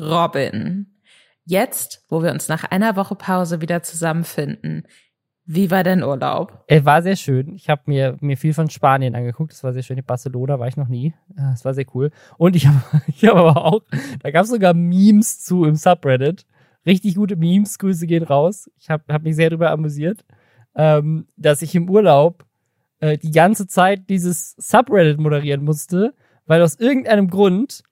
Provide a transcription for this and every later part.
Robin, jetzt, wo wir uns nach einer Woche Pause wieder zusammenfinden, wie war dein Urlaub? Er war sehr schön. Ich habe mir, mir viel von Spanien angeguckt. Das war sehr schön. In Barcelona war ich noch nie. Das war sehr cool. Und ich habe ich hab aber auch, da gab es sogar Memes zu im Subreddit. Richtig gute Memes. Grüße gehen raus. Ich habe hab mich sehr darüber amüsiert, ähm, dass ich im Urlaub äh, die ganze Zeit dieses Subreddit moderieren musste, weil aus irgendeinem Grund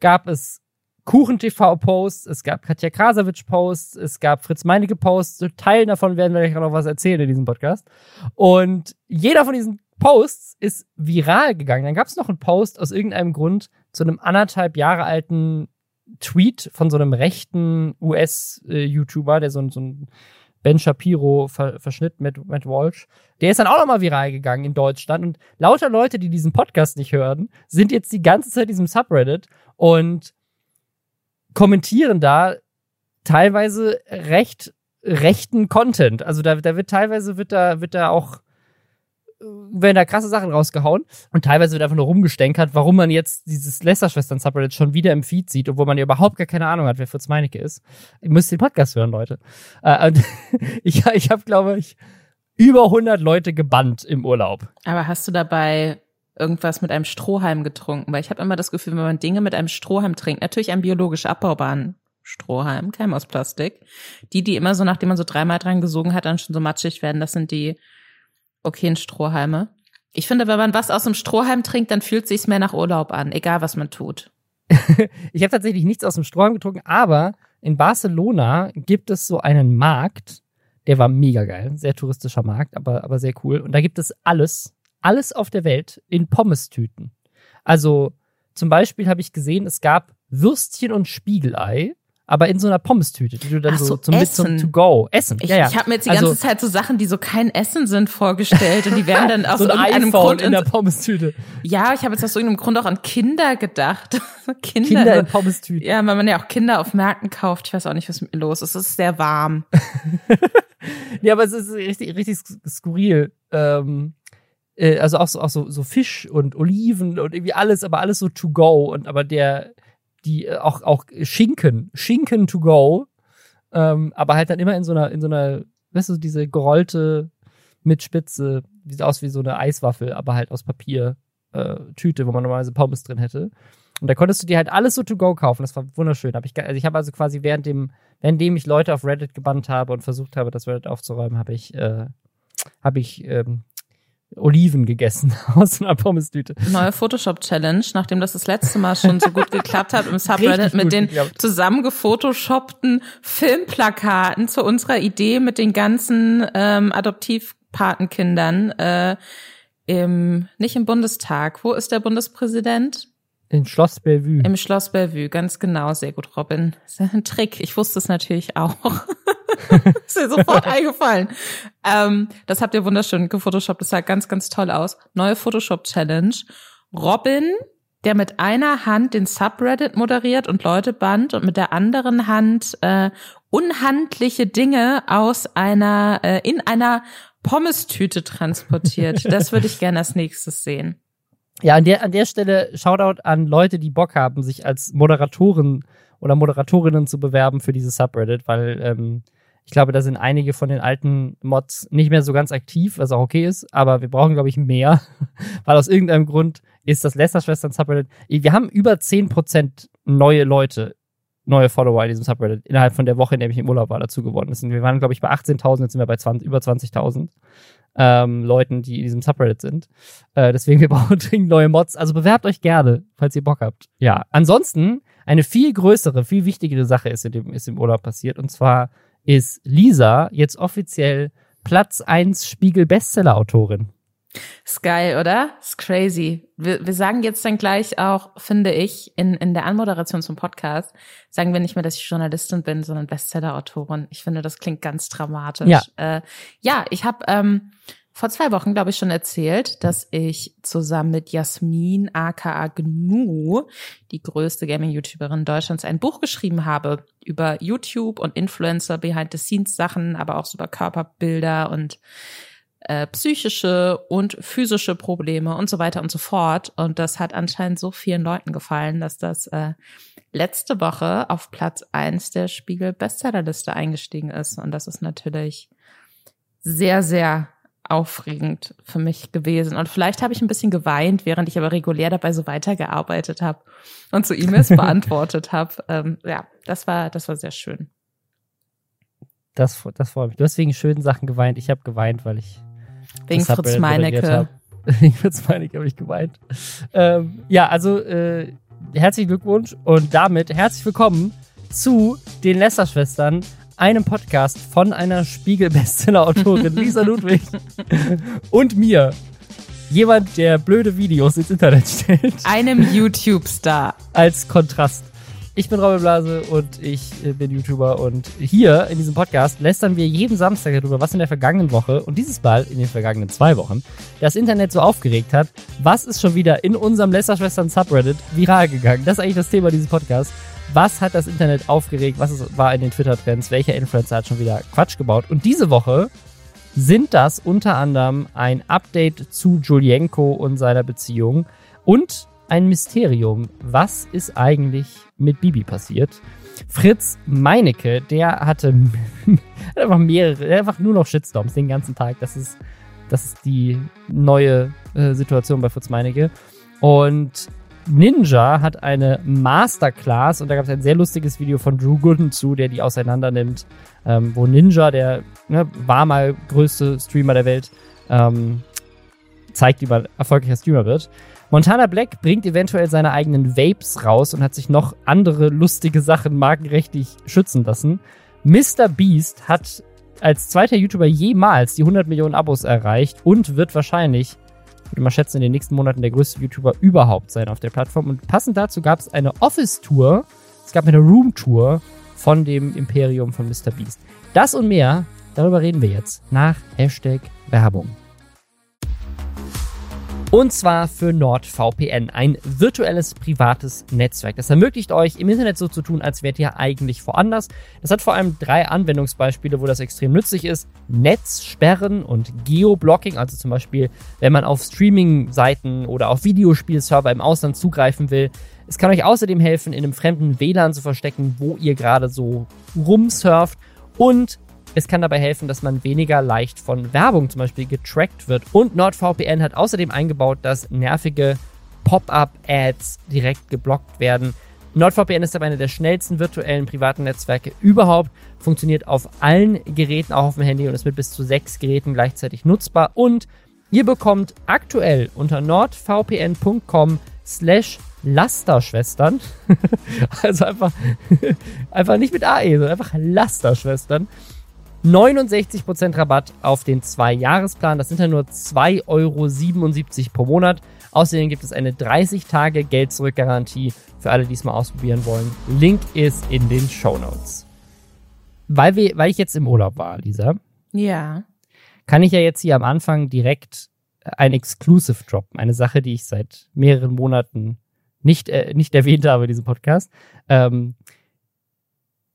gab es Kuchen-TV-Posts, es gab Katja Krasavitsch-Posts, es gab Fritz Meinecke-Posts. Teilen davon werden wir gleich noch was erzählen in diesem Podcast. Und jeder von diesen Posts ist viral gegangen. Dann gab es noch einen Post aus irgendeinem Grund zu einem anderthalb Jahre alten Tweet von so einem rechten US-YouTuber, der so, so ein Ben Shapiro ver verschnitt mit Matt Walsh. Der ist dann auch nochmal viral gegangen in Deutschland. Und lauter Leute, die diesen Podcast nicht hören, sind jetzt die ganze Zeit in diesem Subreddit und kommentieren da teilweise recht rechten Content. Also da, da wird teilweise wird da, wird da auch werden da krasse Sachen rausgehauen und teilweise wird einfach nur rumgestänkert, warum man jetzt dieses Lästerschwestern-Subreddit schon wieder im Feed sieht, obwohl man ja überhaupt gar keine Ahnung hat, wer Fritz Meinecke ist. Ihr müsst den Podcast hören, Leute. Äh, ich ich habe, glaube ich, über 100 Leute gebannt im Urlaub. Aber hast du dabei irgendwas mit einem Strohhalm getrunken? Weil ich habe immer das Gefühl, wenn man Dinge mit einem Strohhalm trinkt, natürlich einen biologisch abbaubaren Strohhalm, kein aus Plastik. Die, die immer so, nachdem man so dreimal dran gesogen hat, dann schon so matschig werden, das sind die okayen Strohhalme. Ich finde, wenn man was aus dem Strohhalm trinkt, dann fühlt sich's mehr nach Urlaub an, egal was man tut. ich habe tatsächlich nichts aus dem Strohhalm getrunken, aber in Barcelona gibt es so einen Markt, der war mega geil, sehr touristischer Markt, aber, aber sehr cool. Und da gibt es alles, alles auf der Welt in Pommestüten. Also zum Beispiel habe ich gesehen, es gab Würstchen und Spiegelei aber in so einer Pommes-Tüte, die du dann so, so zum, zum to go essen. Ich, ja, ja. ich habe mir jetzt die ganze also, Zeit so Sachen, die so kein Essen sind, vorgestellt und die werden dann aus so ein irgendeinem iPhone Grund in der Pommes-Tüte. Ja, ich habe jetzt aus irgendeinem Grund auch an Kinder gedacht. Kinder, Kinder in Pommes-Tüten. Ja, weil man ja auch Kinder auf Märkten kauft. Ich weiß auch nicht, was mit mir los ist. Es ist sehr warm. ja, aber es ist richtig, richtig skurril. Ähm, äh, also auch so, auch so, so Fisch und Oliven und irgendwie alles, aber alles so to go und aber der die äh, auch, auch Schinken, Schinken to go, ähm, aber halt dann immer in so einer, in so einer, weißt du, diese gerollte mit Spitze, sieht aus wie so eine Eiswaffel, aber halt aus Papier, äh, Tüte, wo man normalerweise Pommes drin hätte. Und da konntest du dir halt alles so to go kaufen. Das war wunderschön. Hab ich, also ich habe also quasi während dem, währenddem ich Leute auf Reddit gebannt habe und versucht habe, das Reddit aufzuräumen, habe ich, äh, habe ich ähm, Oliven gegessen aus einer Pommes-Tüte. Neue Photoshop-Challenge, nachdem das das letzte Mal schon so gut geklappt hat im Subreddit mit den geklappt. zusammengefotoshoppten Filmplakaten zu unserer Idee mit den ganzen ähm, Adoptivpatenkindern äh, im nicht im Bundestag. Wo ist der Bundespräsident? In Schloss Bellevue. Im Schloss Bellevue, ganz genau, sehr gut, Robin. Das ist ein Trick. Ich wusste es natürlich auch. ist mir sofort eingefallen. Ähm, das habt ihr wunderschön gefotoshoppt. Das sah ganz, ganz toll aus. Neue Photoshop-Challenge. Robin, der mit einer Hand den Subreddit moderiert und Leute band und mit der anderen Hand äh, unhandliche Dinge aus einer, äh, in einer Pommestüte transportiert. Das würde ich gerne als nächstes sehen. Ja, an der, an der Stelle Shoutout an Leute, die Bock haben, sich als Moderatoren oder Moderatorinnen zu bewerben für dieses Subreddit, weil ähm, ich glaube, da sind einige von den alten Mods nicht mehr so ganz aktiv, was auch okay ist, aber wir brauchen, glaube ich, mehr, weil aus irgendeinem Grund ist das Lästerschwestern Subreddit. Wir haben über 10% neue Leute, neue Follower in diesem Subreddit innerhalb von der Woche, in der ich im Urlaub war, dazu gewonnen. Wir waren, glaube ich, bei 18.000, jetzt sind wir bei 20, über 20.000 ähm, Leuten, die in diesem Subreddit sind. Äh, deswegen, wir brauchen dringend neue Mods. Also bewerbt euch gerne, falls ihr Bock habt. Ja, ansonsten eine viel größere, viel wichtigere Sache ist, in dem, ist im Urlaub passiert. Und zwar ist Lisa jetzt offiziell Platz 1 Spiegel-Bestseller-Autorin. Ist geil, oder? Ist crazy. Wir, wir sagen jetzt dann gleich auch, finde ich, in, in der Anmoderation zum Podcast, sagen wir nicht mehr, dass ich Journalistin bin, sondern Bestseller-Autorin. Ich finde, das klingt ganz dramatisch. Ja, äh, ja ich habe ähm, vor zwei Wochen, glaube ich, schon erzählt, dass ich zusammen mit Jasmin aka Gnu, die größte Gaming-YouTuberin Deutschlands, ein Buch geschrieben habe über YouTube und Influencer, Behind-the-Scenes-Sachen, aber auch über Körperbilder und äh, psychische und physische Probleme und so weiter und so fort. Und das hat anscheinend so vielen Leuten gefallen, dass das äh, letzte Woche auf Platz eins der Spiegel Bestsellerliste eingestiegen ist. Und das ist natürlich sehr, sehr aufregend für mich gewesen. Und vielleicht habe ich ein bisschen geweint, während ich aber regulär dabei so weitergearbeitet habe und so E-Mails beantwortet habe. Ähm, ja, das war, das war sehr schön. Das, das freut mich. Du hast wegen schönen Sachen geweint. Ich habe geweint, weil ich wegen Fritz Meinecke. wegen Fritz Meinecke habe ich geweint. Ähm, ja, also äh, herzlichen Glückwunsch und damit herzlich willkommen zu den Lester-Schwestern, einem Podcast von einer Spiegel-Bestseller-Autorin Lisa Ludwig und mir. Jemand, der blöde Videos ins Internet stellt. Einem YouTube-Star. Als Kontrast. Ich bin Robin Blase und ich äh, bin YouTuber und hier in diesem Podcast lästern wir jeden Samstag darüber, was in der vergangenen Woche und dieses Mal in den vergangenen zwei Wochen das Internet so aufgeregt hat. Was ist schon wieder in unserem Lästerschwestern Subreddit viral gegangen? Das ist eigentlich das Thema dieses Podcasts. Was hat das Internet aufgeregt? Was ist, war in den Twitter-Trends? Welcher Influencer hat schon wieder Quatsch gebaut? Und diese Woche sind das unter anderem ein Update zu Julienko und seiner Beziehung und ein Mysterium. Was ist eigentlich mit Bibi passiert? Fritz Meinecke, der hatte einfach mehrere, einfach nur noch Shitstorms den ganzen Tag. Das ist, das ist die neue äh, Situation bei Fritz Meinecke. Und Ninja hat eine Masterclass und da gab es ein sehr lustiges Video von Drew Gooden zu, der die auseinander nimmt, ähm, wo Ninja, der ne, war mal größte Streamer der Welt, ähm, zeigt, wie man erfolgreicher Streamer wird. Montana Black bringt eventuell seine eigenen Vapes raus und hat sich noch andere lustige Sachen markenrechtlich schützen lassen. Mr. Beast hat als zweiter YouTuber jemals die 100 Millionen Abos erreicht und wird wahrscheinlich, würde man schätzen, in den nächsten Monaten der größte YouTuber überhaupt sein auf der Plattform. Und passend dazu gab es eine Office-Tour, es gab eine Room-Tour von dem Imperium von Mr. Beast. Das und mehr, darüber reden wir jetzt nach Hashtag Werbung. Und zwar für NordVPN, ein virtuelles privates Netzwerk. Das ermöglicht euch, im Internet so zu tun, als wärt ihr eigentlich woanders. Das hat vor allem drei Anwendungsbeispiele, wo das extrem nützlich ist. Netzsperren und Geoblocking, also zum Beispiel, wenn man auf Streaming-Seiten oder auf Videospielserver im Ausland zugreifen will. Es kann euch außerdem helfen, in einem fremden WLAN zu verstecken, wo ihr gerade so rumsurft. Und es kann dabei helfen, dass man weniger leicht von Werbung zum Beispiel getrackt wird. Und NordVPN hat außerdem eingebaut, dass nervige Pop-up-Ads direkt geblockt werden. NordVPN ist aber eine der schnellsten virtuellen privaten Netzwerke überhaupt, funktioniert auf allen Geräten, auch auf dem Handy und ist mit bis zu sechs Geräten gleichzeitig nutzbar. Und ihr bekommt aktuell unter nordvpn.com slash Lasterschwestern, also einfach, einfach nicht mit AE, sondern einfach Lasterschwestern, 69% Rabatt auf den 2-Jahresplan. Das sind ja nur 2,77 Euro pro Monat. Außerdem gibt es eine 30-Tage-Geld-Zurück-Garantie für alle, die es mal ausprobieren wollen. Link ist in den Show Notes. Weil, wir, weil ich jetzt im Urlaub war, Lisa. Ja. Kann ich ja jetzt hier am Anfang direkt ein Exclusive droppen. Eine Sache, die ich seit mehreren Monaten nicht, äh, nicht erwähnt habe in diesem Podcast. Ähm,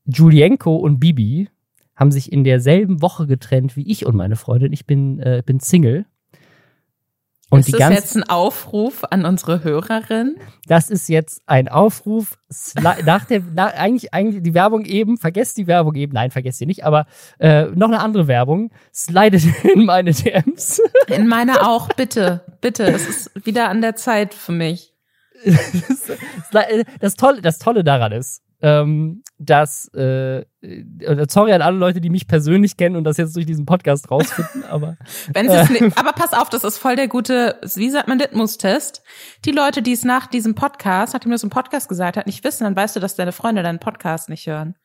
Julienko und Bibi haben sich in derselben Woche getrennt wie ich und meine Freundin. Ich bin, äh, bin Single. Und ist die das jetzt ein Aufruf an unsere Hörerin? Das ist jetzt ein Aufruf nach der, nach, eigentlich, eigentlich die Werbung eben, vergesst die Werbung eben, nein, vergesst sie nicht, aber äh, noch eine andere Werbung, slidet in meine DMs. In meine auch, bitte, bitte, es ist wieder an der Zeit für mich. das, Tolle, das Tolle daran ist, ähm, dass, äh, äh, sorry an alle Leute, die mich persönlich kennen und das jetzt durch diesen Podcast rausfinden, aber. Wenn äh, nicht, aber pass auf, das ist voll der gute, wie sagt man, Litmus-Test. Die Leute, die es nach diesem Podcast, nachdem du es im Podcast gesagt hast, nicht wissen, dann weißt du, dass deine Freunde deinen Podcast nicht hören.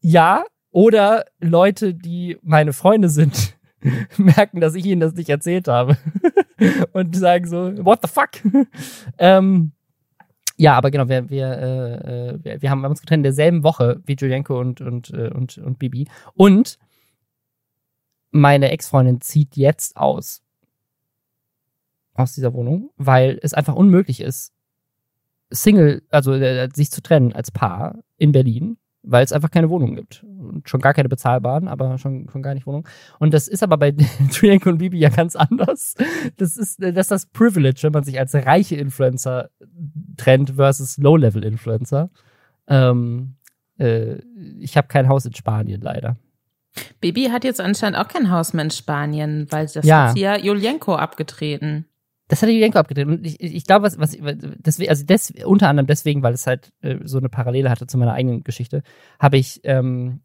Ja, oder Leute, die meine Freunde sind, merken, dass ich ihnen das nicht erzählt habe. und sagen so, what the fuck? ähm, ja, aber genau, wir, wir, äh, äh, wir, haben uns getrennt in derselben Woche wie Julienko und, und, äh, und, und Bibi. Und meine Ex-Freundin zieht jetzt aus. Aus dieser Wohnung, weil es einfach unmöglich ist, Single, also äh, sich zu trennen als Paar in Berlin, weil es einfach keine Wohnungen gibt. Und schon gar keine bezahlbaren, aber schon, schon gar nicht Wohnungen. Und das ist aber bei Triangle und Bibi ja ganz anders. Das ist, das ist das Privilege, wenn man sich als reiche Influencer trennt versus Low-Level-Influencer. Ähm, äh, ich habe kein Haus in Spanien, leider. Bibi hat jetzt anscheinend auch kein Haus mehr in Spanien, weil das Ja. hat sie ja Julienko abgetreten. Das hat Julienko abgedreht. Und ich, ich glaube, was, was deswegen, also des, unter anderem deswegen, weil es halt äh, so eine Parallele hatte zu meiner eigenen Geschichte, habe ich, ähm,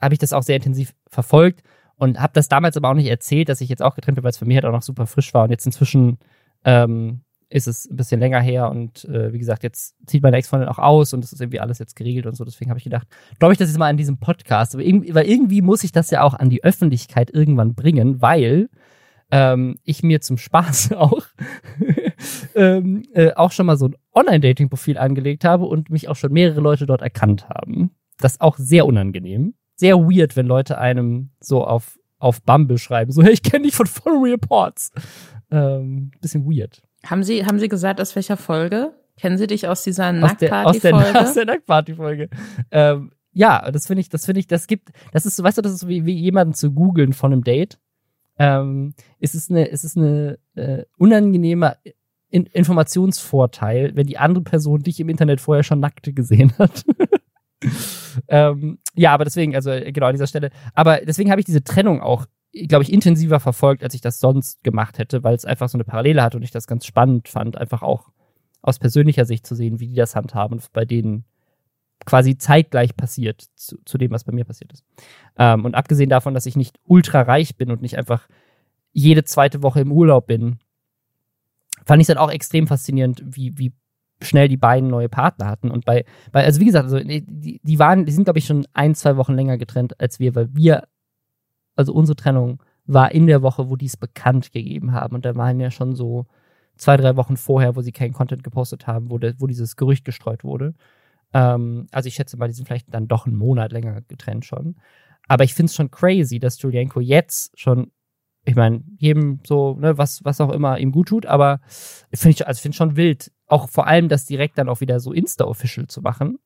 habe ich das auch sehr intensiv verfolgt und habe das damals aber auch nicht erzählt, dass ich jetzt auch getrennt bin, weil es für mich halt auch noch super frisch war. Und jetzt inzwischen ähm, ist es ein bisschen länger her und äh, wie gesagt, jetzt zieht meine Ex-Freundin auch aus und das ist irgendwie alles jetzt geregelt und so. Deswegen habe ich gedacht, glaube ich das jetzt mal an diesem Podcast. Aber irgendwie, weil irgendwie muss ich das ja auch an die Öffentlichkeit irgendwann bringen, weil ähm, ich mir zum Spaß auch ähm, äh, auch schon mal so ein Online-Dating-Profil angelegt habe und mich auch schon mehrere Leute dort erkannt haben. Das ist auch sehr unangenehm. Sehr weird, wenn Leute einem so auf, auf Bumble schreiben, so, hey, ich kenne dich von Follow Reports. Ähm, bisschen weird. Haben Sie, haben Sie gesagt, aus welcher Folge? Kennen Sie dich aus dieser der, aus der, Nacktparty-Folge? aus der Nacktparty-Folge. Ähm, ja, das finde ich, das finde ich, das gibt, das ist, so, weißt du, das ist so wie, wie jemanden zu googeln von einem Date. Ähm, es ist es ist eine äh, unangenehme In Informationsvorteil, wenn die andere Person dich im Internet vorher schon nackte gesehen hat. ähm, ja, aber deswegen, also äh, genau an dieser Stelle. Aber deswegen habe ich diese Trennung auch, glaube ich, intensiver verfolgt, als ich das sonst gemacht hätte, weil es einfach so eine Parallele hat und ich das ganz spannend fand, einfach auch aus persönlicher Sicht zu sehen, wie die das handhaben bei denen quasi zeitgleich passiert zu, zu dem, was bei mir passiert ist. Ähm, und abgesehen davon, dass ich nicht ultra reich bin und nicht einfach jede zweite Woche im Urlaub bin, fand ich es dann auch extrem faszinierend, wie, wie schnell die beiden neue Partner hatten. Und bei, bei also wie gesagt, also die, die waren, die sind, glaube ich, schon ein, zwei Wochen länger getrennt als wir, weil wir, also unsere Trennung war in der Woche, wo die es bekannt gegeben haben. Und da waren ja schon so zwei, drei Wochen vorher, wo sie keinen Content gepostet haben, wo, der, wo dieses Gerücht gestreut wurde. Ähm, also ich schätze mal, die sind vielleicht dann doch einen Monat länger getrennt schon. Aber ich finde es schon crazy, dass Julienko jetzt schon, ich meine, jedem so, ne, was, was auch immer ihm gut tut, aber ich finde also find schon wild, auch vor allem das direkt dann auch wieder so Insta-Official zu machen.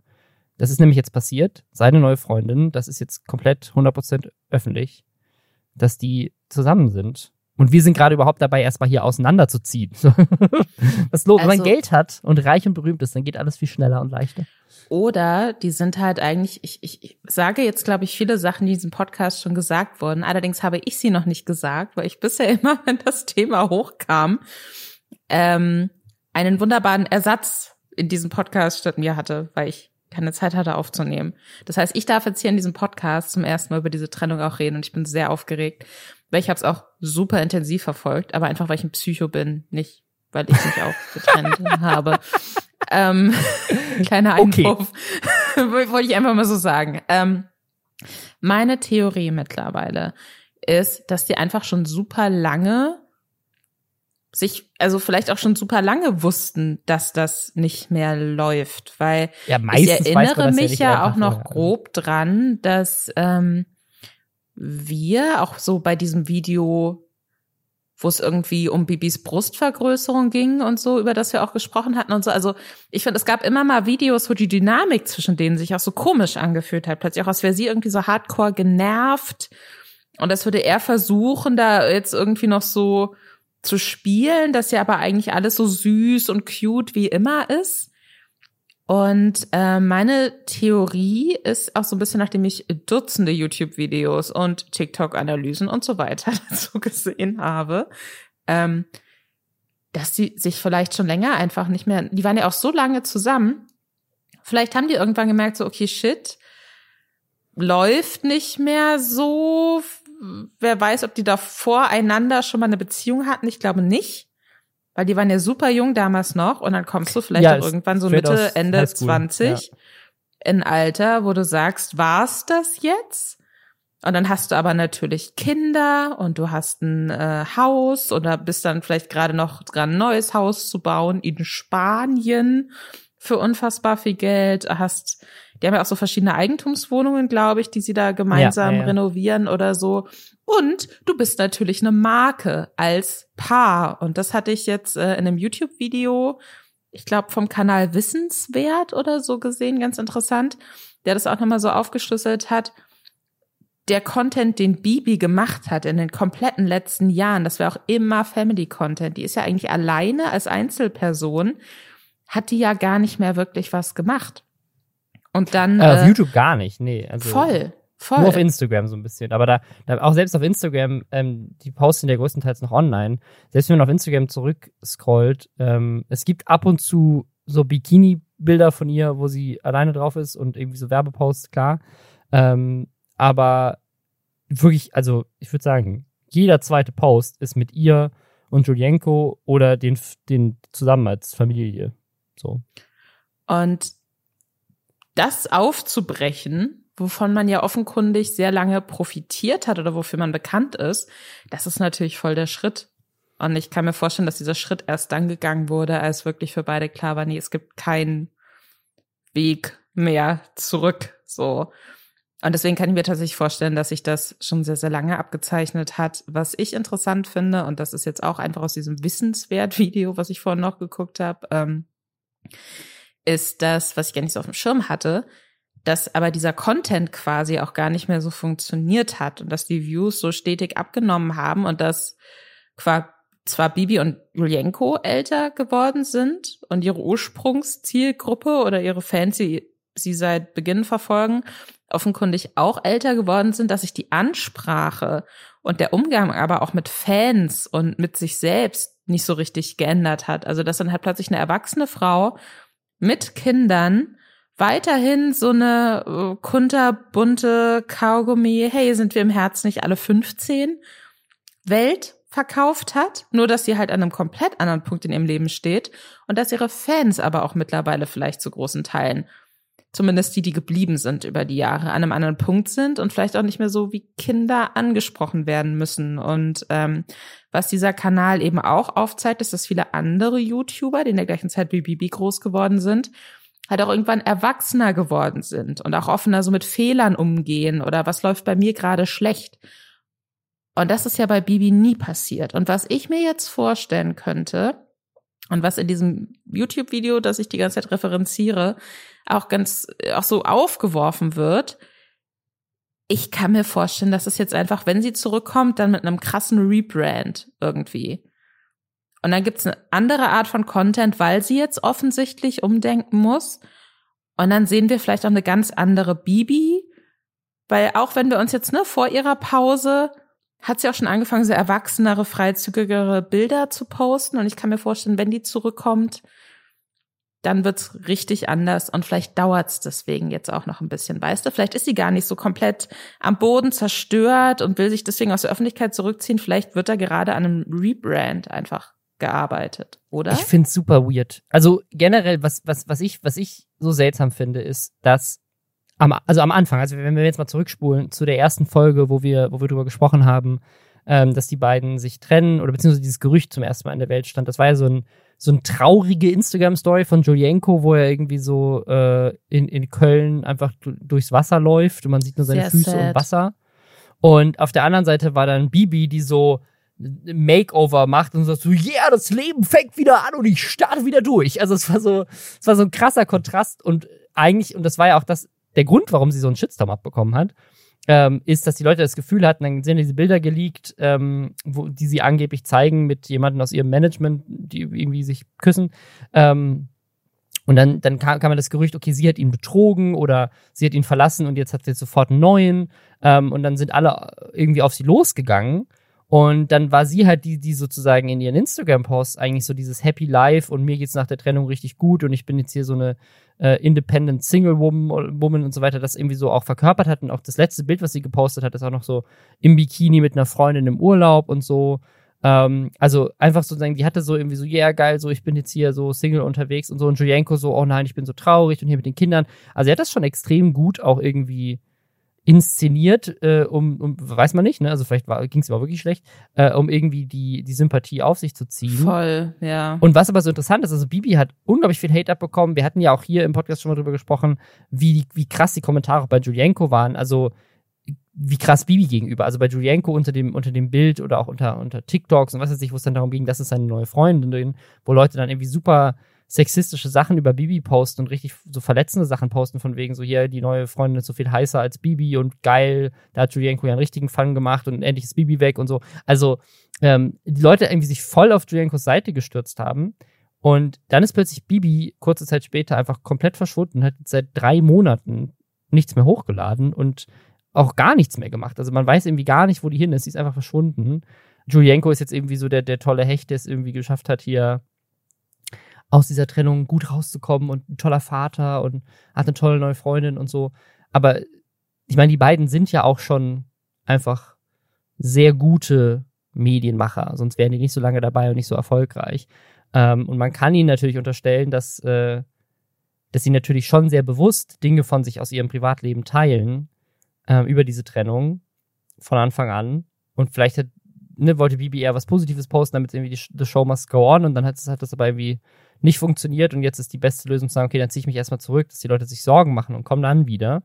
Das ist nämlich jetzt passiert. Seine neue Freundin, das ist jetzt komplett 100% öffentlich, dass die zusammen sind. Und wir sind gerade überhaupt dabei, erstmal hier auseinanderzuziehen. Was los? Wenn man Also- Geld hat und reich und berühmt ist, dann geht alles viel schneller und leichter. Oder die sind halt eigentlich, ich, ich, ich sage jetzt, glaube ich, viele Sachen, die in diesem Podcast schon gesagt wurden. Allerdings habe ich sie noch nicht gesagt, weil ich bisher immer, wenn das Thema hochkam, ähm, einen wunderbaren Ersatz in diesem Podcast statt mir hatte, weil ich keine Zeit hatte aufzunehmen. Das heißt, ich darf jetzt hier in diesem Podcast zum ersten Mal über diese Trennung auch reden und ich bin sehr aufgeregt, weil ich habe es auch super intensiv verfolgt, aber einfach, weil ich ein Psycho bin, nicht weil ich mich auch getrennt habe. Ähm, kleiner Okay. Einwurf. Wollte ich einfach mal so sagen. Ähm, meine Theorie mittlerweile ist, dass die einfach schon super lange sich, also vielleicht auch schon super lange wussten, dass das nicht mehr läuft, weil Ja, ich erinnere ja mich ja, einfach auch noch vorher. grob dran, dass ähm, wir auch so bei diesem Video, wo es irgendwie um Bibis Brustvergrößerung ging und so, über das wir auch gesprochen hatten und so. Also ich finde, es gab immer mal Videos, wo die Dynamik zwischen denen sich auch so komisch angefühlt hat. Plötzlich auch, als wäre sie irgendwie so hardcore genervt. Und das würde er versuchen, da jetzt irgendwie noch so zu spielen, dass ja aber eigentlich alles so süß und cute wie immer ist. Und äh, meine Theorie ist auch so ein bisschen, nachdem ich Dutzende YouTube-Videos und TikTok-Analysen und so weiter dazu gesehen habe, ähm, dass sie sich vielleicht schon länger einfach nicht mehr, die waren ja auch so lange zusammen, vielleicht haben die irgendwann gemerkt, so, okay, shit, läuft nicht mehr so. Wer weiß, ob die da voreinander schon mal eine Beziehung hatten. Ich glaube nicht. Weil die waren ja super jung damals noch und dann kommst du vielleicht Ja, auch irgendwann so Mitte, Ende Highschool, 20 in Alter, wo du sagst, war's das jetzt? Und dann hast du aber natürlich Kinder und du hast ein äh, Haus oder bist dann vielleicht gerade noch dran, ein neues Haus zu bauen in Spanien für unfassbar viel Geld. Hast, die haben ja auch so verschiedene Eigentumswohnungen, glaube ich, die sie da gemeinsam ja, ja. renovieren oder so. Und du bist natürlich eine Marke als Paar. Und das hatte ich jetzt äh, in einem YouTube-Video ich glaube, vom Kanal Wissenswert oder so gesehen, ganz interessant, der das auch nochmal so aufgeschlüsselt hat. Der Content, den Bibi gemacht hat in den kompletten letzten Jahren, das wäre auch immer Family Content. Die ist ja eigentlich alleine als Einzelperson, hat die ja gar nicht mehr wirklich was gemacht. Und dann. Äh, auf äh, YouTube gar nicht, nee. Also voll. Voll. Nur auf Instagram so ein bisschen. Aber da, da auch selbst auf Instagram, ähm, die posten ja größtenteils noch online. Selbst wenn man auf Instagram zurückscrollt, ähm, es gibt ab und zu so Bikini-Bilder von ihr, wo sie alleine drauf ist und irgendwie so Werbeposts, klar. Ähm, aber wirklich, also ich würde sagen, jeder zweite Post ist mit ihr und Julienko oder den, den zusammen als Familie. So. Und das aufzubrechen, wovon man ja offenkundig sehr lange profitiert hat oder wofür man bekannt ist, das ist natürlich voll der Schritt. Und ich kann mir vorstellen, dass dieser Schritt erst dann gegangen wurde, als wirklich für beide klar war, nee, es gibt keinen Weg mehr zurück, so. Und deswegen kann ich mir tatsächlich vorstellen, dass sich das schon sehr, sehr lange abgezeichnet hat. Was ich interessant finde, und das ist jetzt auch einfach aus diesem Wissenswert-Video, was ich vorhin noch geguckt habe, ähm, ist das, was ich gar nicht so auf dem Schirm hatte, dass aber dieser Content quasi auch gar nicht mehr so funktioniert hat und dass die Views so stetig abgenommen haben und dass zwar Bibi und Julienko älter geworden sind und ihre Ursprungszielgruppe oder ihre Fans, die sie seit Beginn verfolgen, offenkundig auch älter geworden sind, dass sich die Ansprache und der Umgang aber auch mit Fans und mit sich selbst nicht so richtig geändert hat. Also dass dann halt plötzlich eine erwachsene Frau mit Kindern weiterhin so eine äh, kunterbunte Kaugummi, hey, sind wir im Herz nicht alle 15 Welt verkauft hat, nur dass sie halt an einem komplett anderen Punkt in ihrem Leben steht und dass ihre Fans aber auch mittlerweile vielleicht zu großen Teilen, zumindest die, die geblieben sind über die Jahre, an einem anderen Punkt sind und vielleicht auch nicht mehr so wie Kinder angesprochen werden müssen. Und ähm, was dieser Kanal eben auch aufzeigt, ist, dass viele andere YouTuber, die in der gleichen Zeit wie Bibi groß geworden sind, halt auch irgendwann erwachsener geworden sind und auch offener so mit Fehlern umgehen oder was läuft bei mir gerade schlecht. Und das ist ja bei Bibi nie passiert. Und was ich mir jetzt vorstellen könnte, und was in diesem YouTube-Video, das ich die ganze Zeit referenziere, auch ganz, auch so aufgeworfen wird, ich kann mir vorstellen, dass es jetzt einfach, wenn sie zurückkommt, dann mit einem krassen Rebrand irgendwie. Und dann gibt's eine andere Art von Content, weil sie jetzt offensichtlich umdenken muss. Und dann sehen wir vielleicht auch eine ganz andere Bibi. Weil auch wenn wir uns jetzt ne, vor ihrer Pause hat sie auch schon angefangen, so erwachsenere, freizügigere Bilder zu posten. Und ich kann mir vorstellen, wenn die zurückkommt, dann wird's richtig anders und vielleicht dauert's deswegen jetzt auch noch ein bisschen, weißt du? Vielleicht ist sie gar nicht so komplett am Boden zerstört und will sich deswegen aus der Öffentlichkeit zurückziehen. Vielleicht wird er gerade an einem Rebrand einfach gearbeitet, oder? Ich finde super weird. Also generell, was, was, was, ich, was ich so seltsam finde, ist, dass am, also am Anfang, also wenn wir jetzt mal zurückspulen zu der ersten Folge, wo wir, wo wir drüber gesprochen haben, ähm, dass die beiden sich trennen oder beziehungsweise dieses Gerücht zum ersten Mal in der Welt stand, das war ja so ein, so ein traurige Instagram-Story von Julienko, wo er irgendwie so äh, in, in Köln einfach durchs Wasser läuft und man sieht nur seine Sehr Füße sad. und Wasser. Und auf der anderen Seite war dann Bibi, die so Makeover macht und sagt so, yeah, das Leben fängt wieder an und ich starte wieder durch. Also es war so, es war so ein krasser Kontrast und eigentlich, und das war ja auch das, der Grund, warum sie so einen Shitstorm abbekommen hat, ähm, ist, dass die Leute das Gefühl hatten, dann sind diese Bilder geleakt, ähm, wo, die sie angeblich zeigen mit jemandem aus ihrem Management, die irgendwie sich küssen. Ähm, und dann, dann kam, kam das Gerücht, okay, sie hat ihn betrogen oder sie hat ihn verlassen und jetzt hat sie sofort einen neuen. Ähm, und dann sind alle irgendwie auf sie losgegangen. Und dann war sie halt die, die sozusagen in ihren Instagram-Posts eigentlich so dieses Happy Life und mir geht's nach der Trennung richtig gut und ich bin jetzt hier so eine äh, Independent Single Woman, Woman und so weiter, das irgendwie so auch verkörpert hat. Und auch das letzte Bild, was sie gepostet hat, ist auch noch so im Bikini mit einer Freundin im Urlaub und so. Ähm, also einfach sozusagen, die hatte so irgendwie so, ja yeah, geil, so ich bin jetzt hier so Single unterwegs und so. Und Julienko so, oh nein, ich bin so traurig und hier mit den Kindern. Also er hat das schon extrem gut auch irgendwie inszeniert, äh, um, um, weiß man nicht, ne? Also vielleicht ging es aber wirklich schlecht, äh, um irgendwie die, die Sympathie auf sich zu ziehen. Voll, ja. Und was aber so interessant ist, also Bibi hat unglaublich viel Hate abbekommen. Wir hatten ja auch hier im Podcast schon mal drüber gesprochen, wie, wie krass die Kommentare bei Julienko waren. Also wie krass Bibi gegenüber. Also bei Julienko unter dem, unter dem Bild oder auch unter, unter TikToks und was weiß ich, wo es dann darum ging, das ist seine neue Freundin, wo Leute dann irgendwie super sexistische Sachen über Bibi posten und richtig so verletzende Sachen posten, von wegen so hier, die neue Freundin ist so viel heißer als Bibi und geil, da hat Julienko ja einen richtigen Fun gemacht und endlich ist Bibi weg und so. Also ähm, die Leute irgendwie sich voll auf Julienkos Seite gestürzt haben. Und dann ist plötzlich Bibi kurze Zeit später einfach komplett verschwunden, hat seit drei Monaten nichts mehr hochgeladen und auch gar nichts mehr gemacht. Also man weiß irgendwie gar nicht, wo die hin ist. Sie ist einfach verschwunden. Julienko ist jetzt irgendwie so der, der tolle Hecht, der es irgendwie geschafft hat, hier aus dieser Trennung gut rauszukommen und ein toller Vater und hat eine tolle neue Freundin und so. Aber ich meine, die beiden sind ja auch schon einfach sehr gute Medienmacher, sonst wären die nicht so lange dabei und nicht so erfolgreich. Ähm, und man kann ihnen natürlich unterstellen, dass, äh, dass sie natürlich schon sehr bewusst Dinge von sich aus ihrem Privatleben teilen äh, über diese Trennung von Anfang an. Und vielleicht hat, ne, wollte Bibi eher was Positives posten, damit irgendwie die, the show must go on und dann hat, hat das aber irgendwie nicht funktioniert und jetzt ist die beste Lösung zu sagen, okay, dann ziehe ich mich erstmal zurück, dass die Leute sich Sorgen machen und kommen dann wieder.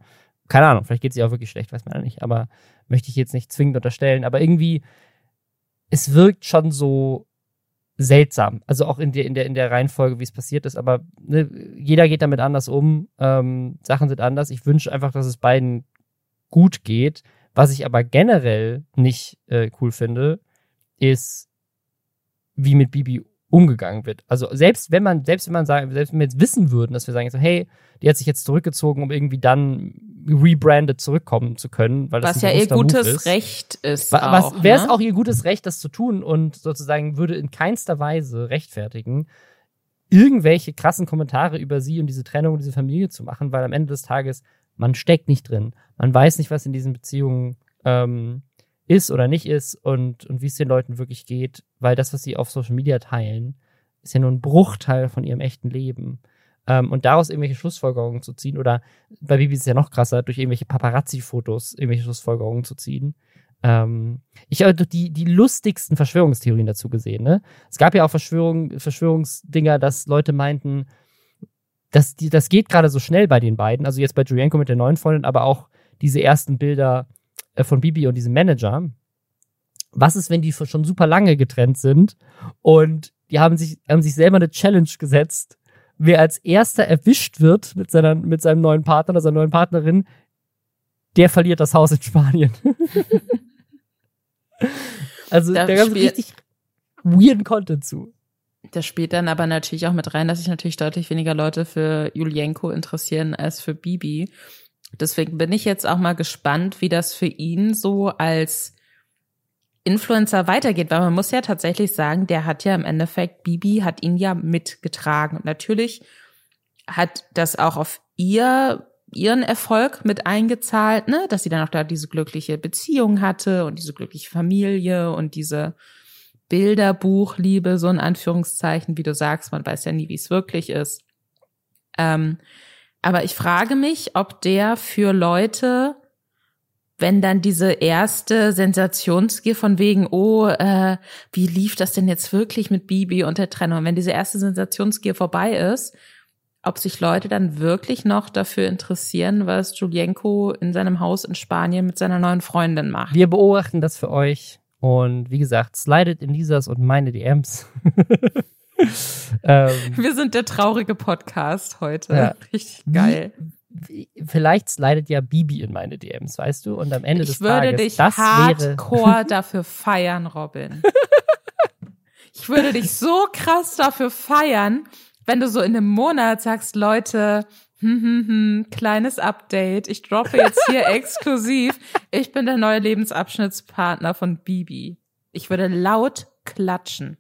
Keine Ahnung, vielleicht geht es ihr auch wirklich schlecht, weiß man ja nicht, aber möchte ich jetzt nicht zwingend unterstellen. Aber irgendwie, es wirkt schon so seltsam. Also auch in der, in der, in der Reihenfolge, wie es passiert ist. Aber ne, jeder geht damit anders um. Ähm, Sachen sind anders. Ich wünsche einfach, dass es beiden gut geht. Was ich aber generell nicht äh, cool finde, ist, wie mit Bibi umgegangen wird. Also selbst wenn man, selbst wenn man sagen, selbst wenn wir jetzt wissen würden, dass wir sagen, so, hey, die hat sich jetzt zurückgezogen, um irgendwie dann rebranded zurückkommen zu können, weil das was ja ihr gutes ist. Recht ist. Was, wäre ne? es auch ihr gutes Recht, das zu tun und sozusagen würde in keinster Weise rechtfertigen, irgendwelche krassen Kommentare über sie und diese Trennung und diese Familie zu machen, weil am Ende des Tages man steckt nicht drin, man weiß nicht, was in diesen Beziehungen ähm, ist oder nicht ist und, und wie es den Leuten wirklich geht, weil das, was sie auf Social Media teilen, ist ja nur ein Bruchteil von ihrem echten Leben. Ähm, und daraus irgendwelche Schlussfolgerungen zu ziehen, oder bei Bibi ist es ja noch krasser, durch irgendwelche Paparazzi-Fotos irgendwelche Schlussfolgerungen zu ziehen. Ähm, ich habe die, die lustigsten Verschwörungstheorien dazu gesehen. Ne? Es gab ja auch Verschwörung, Verschwörungsdinger, dass Leute meinten, dass die, das geht gerade so schnell bei den beiden. Also jetzt bei Julienko mit der neuen Freundin, aber auch diese ersten Bilder von Bibi und diesem Manager. Was ist, wenn die schon super lange getrennt sind und die haben sich, haben sich selber eine Challenge gesetzt, wer als erster erwischt wird mit, seiner, mit seinem neuen Partner oder seiner neuen Partnerin, der verliert das Haus in Spanien. also da, gab es richtig weirden Content zu. Das spielt dann aber natürlich auch mit rein, dass sich natürlich deutlich weniger Leute für Julienko interessieren als für Bibi. Deswegen bin ich jetzt auch mal gespannt, wie das für ihn so als Influencer weitergeht, weil man muss ja tatsächlich sagen, der hat ja im Endeffekt, Bibi hat ihn ja mitgetragen. Und natürlich hat das auch auf ihr, ihren Erfolg mit eingezahlt, ne, dass sie dann auch da diese glückliche Beziehung hatte und diese glückliche Familie und diese Bilderbuchliebe, so in Anführungszeichen, wie du sagst, man weiß ja nie, wie es wirklich ist. Ähm, aber ich frage mich, ob der für Leute, wenn dann diese erste Sensationsgier von wegen, oh, äh, wie lief das denn jetzt wirklich mit Bibi und der Trennung, wenn diese erste Sensationsgier vorbei ist, ob sich Leute dann wirklich noch dafür interessieren, was Julienko in seinem Haus in Spanien mit seiner neuen Freundin macht. Wir beobachten das für euch und wie gesagt, slidet in Lisas und meine DMs. ähm, Wir sind der traurige Podcast heute. Ja. Richtig geil. Wie, vielleicht slidet ja Bibi in meine DMs, weißt du? Und am Ende ich des Tages, Ich würde dich hardcore dafür feiern, Robin. ich würde dich so krass dafür feiern, wenn du so in einem Monat sagst, Leute, hm, hm, hm, kleines Update. Ich droppe jetzt hier exklusiv. Ich bin der neue Lebensabschnittspartner von Bibi. Ich würde laut klatschen.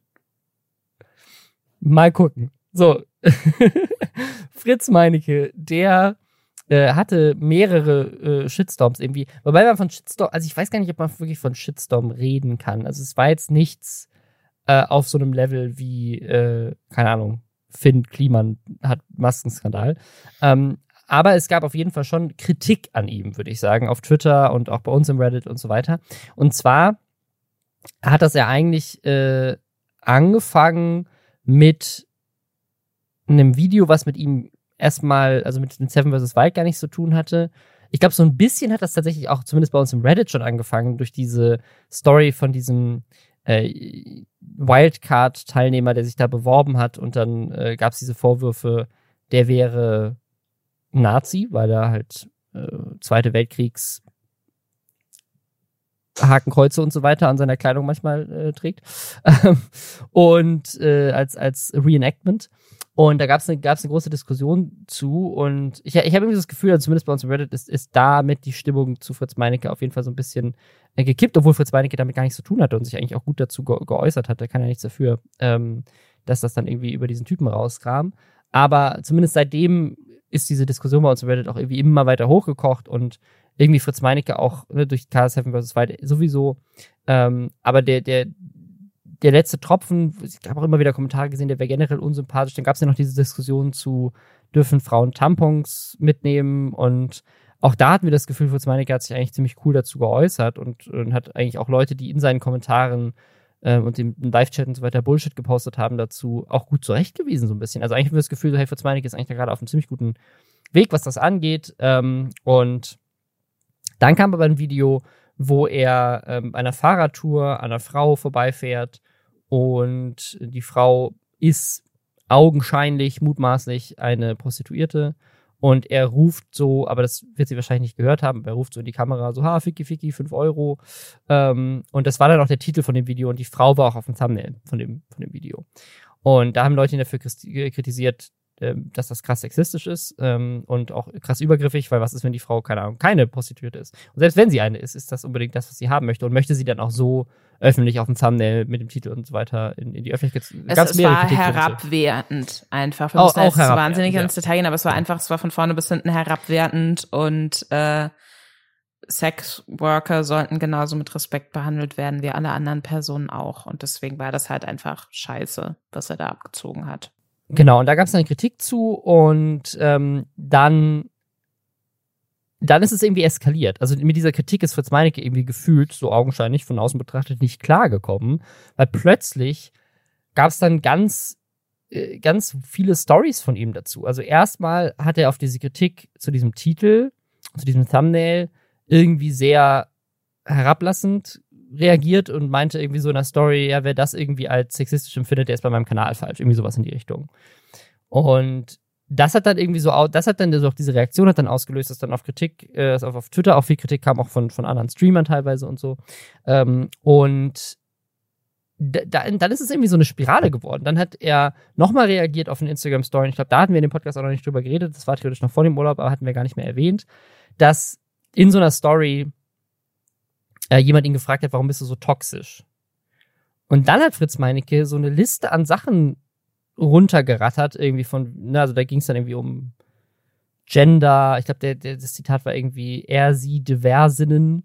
Mal gucken. So. Fritz Meinecke, der äh, hatte mehrere äh, Shitstorms irgendwie. Wobei man von Shitstorm, also ich weiß gar nicht, ob man wirklich von Shitstorm reden kann. Also es war jetzt nichts äh, auf so einem Level wie, äh, keine Ahnung, Finn Kliman hat Maskenskandal. Ähm, aber es gab auf jeden Fall schon Kritik an ihm, würde ich sagen, auf Twitter und auch bei uns im Reddit und so weiter. Und zwar hat das ja eigentlich äh, angefangen mit einem Video, was mit ihm erstmal, also mit den Seven vs. Wild gar nichts zu tun hatte. Ich glaube, so ein bisschen hat das tatsächlich auch zumindest bei uns im Reddit schon angefangen, durch diese Story von diesem äh, Wildcard-Teilnehmer, der sich da beworben hat und dann äh, gab es diese Vorwürfe, der wäre Nazi, weil er halt äh, Zweite Weltkriegs Hakenkreuze und so weiter an seiner Kleidung manchmal äh, trägt. und äh, als, als Reenactment. Und da gab es eine, gab's eine große Diskussion zu. Und ich, ich habe irgendwie das Gefühl, also zumindest bei uns im Reddit, ist, ist damit die Stimmung zu Fritz Meinecke auf jeden Fall so ein bisschen äh, gekippt, obwohl Fritz Meinecke damit gar nichts zu tun hatte und sich eigentlich auch gut dazu ge geäußert hat. Da kann ja nichts dafür, ähm, dass das dann irgendwie über diesen Typen rauskam. Aber zumindest seitdem ist diese Diskussion bei uns im Reddit auch irgendwie immer weiter hochgekocht und irgendwie Fritz Meinecke auch ne, durch KS7 vs. Wild sowieso. Ähm, aber der, der, der letzte Tropfen, ich habe auch immer wieder Kommentare gesehen, der wäre generell unsympathisch. Dann gab es ja noch diese Diskussion zu, dürfen Frauen Tampons mitnehmen und auch da hatten wir das Gefühl, Fritz Meinecke hat sich eigentlich ziemlich cool dazu geäußert und, und hat eigentlich auch Leute, die in seinen Kommentaren äh, und im Live-Chat und so weiter Bullshit gepostet haben, dazu auch gut zurechtgewiesen, so ein bisschen. Also eigentlich haben wir das Gefühl, hey, Fritz Meinecke ist eigentlich gerade auf einem ziemlich guten Weg, was das angeht. Ähm, und dann kam aber ein Video, wo er ähm, einer Fahrradtour einer Frau vorbeifährt und die Frau ist augenscheinlich, mutmaßlich eine Prostituierte. Und er ruft so, aber das wird sie wahrscheinlich nicht gehört haben, er ruft so in die Kamera so, ha, Ficky, Ficky, 5 Euro. Ähm, und das war dann auch der Titel von dem Video und die Frau war auch auf dem Thumbnail von dem, von dem Video. Und da haben Leute ihn dafür kritisiert, dass das krass sexistisch ist ähm, und auch krass übergriffig, weil was ist, wenn die Frau, keine Ahnung, keine Prostituierte ist? Und selbst wenn sie eine ist, ist das unbedingt das, was sie haben möchte und möchte sie dann auch so öffentlich auf dem Thumbnail mit dem Titel und so weiter in, in die Öffentlichkeit. Es, ganz es war herabwertend einfach. Wir auch, auch wahnsinnig ja. ins Detail gehen, aber es war einfach, es war von vorne bis hinten herabwertend und äh, Sexworker sollten genauso mit Respekt behandelt werden wie alle anderen Personen auch. Und deswegen war das halt einfach scheiße, was er da abgezogen hat. Genau, und da gab es eine Kritik zu und ähm, dann, dann ist es irgendwie eskaliert. Also mit dieser Kritik ist Fritz Meinecke irgendwie gefühlt, so augenscheinlich von außen betrachtet, nicht klargekommen, weil plötzlich gab es dann ganz, äh, ganz viele Stories von ihm dazu. Also erstmal hat er auf diese Kritik zu diesem Titel, zu diesem Thumbnail irgendwie sehr herablassend reagiert und meinte irgendwie so in der Story, ja, wer das irgendwie als sexistisch empfindet, der ist bei meinem Kanal falsch. Irgendwie sowas in die Richtung. Und das hat dann irgendwie so, das hat dann so auch diese Reaktion hat dann ausgelöst, dass dann auf Kritik, äh, auf, auf Twitter auch viel Kritik kam, auch von, von anderen Streamern teilweise und so. Ähm, und da, dann ist es irgendwie so eine Spirale geworden. Dann hat er nochmal reagiert auf eine Instagram-Story. Ich glaube, da hatten wir in dem Podcast auch noch nicht drüber geredet. Das war theoretisch noch vor dem Urlaub, aber hatten wir gar nicht mehr erwähnt, dass in so einer Story äh, jemand ihn gefragt hat, warum bist du so toxisch? Und dann hat Fritz Meinecke so eine Liste an Sachen runtergerattert, irgendwie von, na, also da ging es dann irgendwie um Gender, ich glaube, der, der, das Zitat war irgendwie er, sie, diversinnen.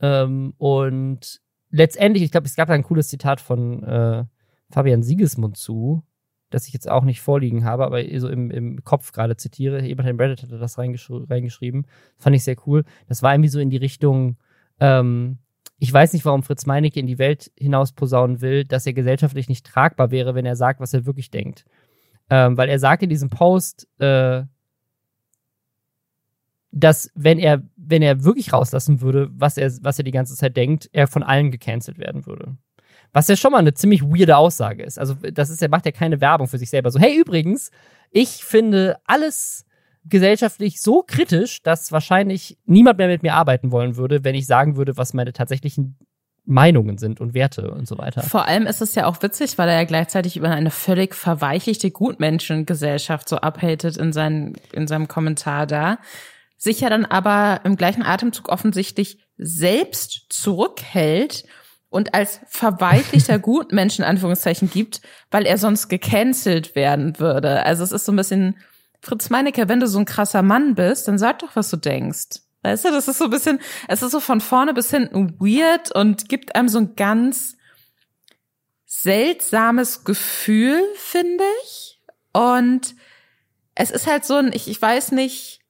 Ähm, und letztendlich, ich glaube, es gab da ein cooles Zitat von äh, Fabian Siegesmund zu, das ich jetzt auch nicht vorliegen habe, aber so im, im Kopf gerade zitiere. Jemand im Reddit hatte das reingesch reingeschrieben. Fand ich sehr cool. Das war irgendwie so in die Richtung, ähm, ich weiß nicht, warum Fritz Meinecke in die Welt hinaus posaunen will, dass er gesellschaftlich nicht tragbar wäre, wenn er sagt, was er wirklich denkt. Ähm, weil er sagt in diesem Post, äh, dass wenn er, wenn er wirklich rauslassen würde, was er, was er die ganze Zeit denkt, er von allen gecancelt werden würde. Was ja schon mal eine ziemlich weirde Aussage ist. Also, das ist, er macht ja keine Werbung für sich selber. So, hey, übrigens, ich finde alles gesellschaftlich so kritisch, dass wahrscheinlich niemand mehr mit mir arbeiten wollen würde, wenn ich sagen würde, was meine tatsächlichen Meinungen sind und Werte und so weiter. Vor allem ist es ja auch witzig, weil er ja gleichzeitig über eine völlig verweichlichte Gutmenschengesellschaft so abhatet in, seinen, in seinem Kommentar da, sich ja dann aber im gleichen Atemzug offensichtlich selbst zurückhält und als verweichlichter Gutmenschen Anführungszeichen gibt, weil er sonst gecancelt werden würde. Also es ist so ein bisschen Fritz Meinecke, wenn du so ein krasser Mann bist, dann sag doch, was du denkst. Weißt du, das ist so ein bisschen, es ist so von vorne bis hinten weird und gibt einem so ein ganz seltsames Gefühl, finde ich. Und es ist halt so ein, ich, ich weiß nicht,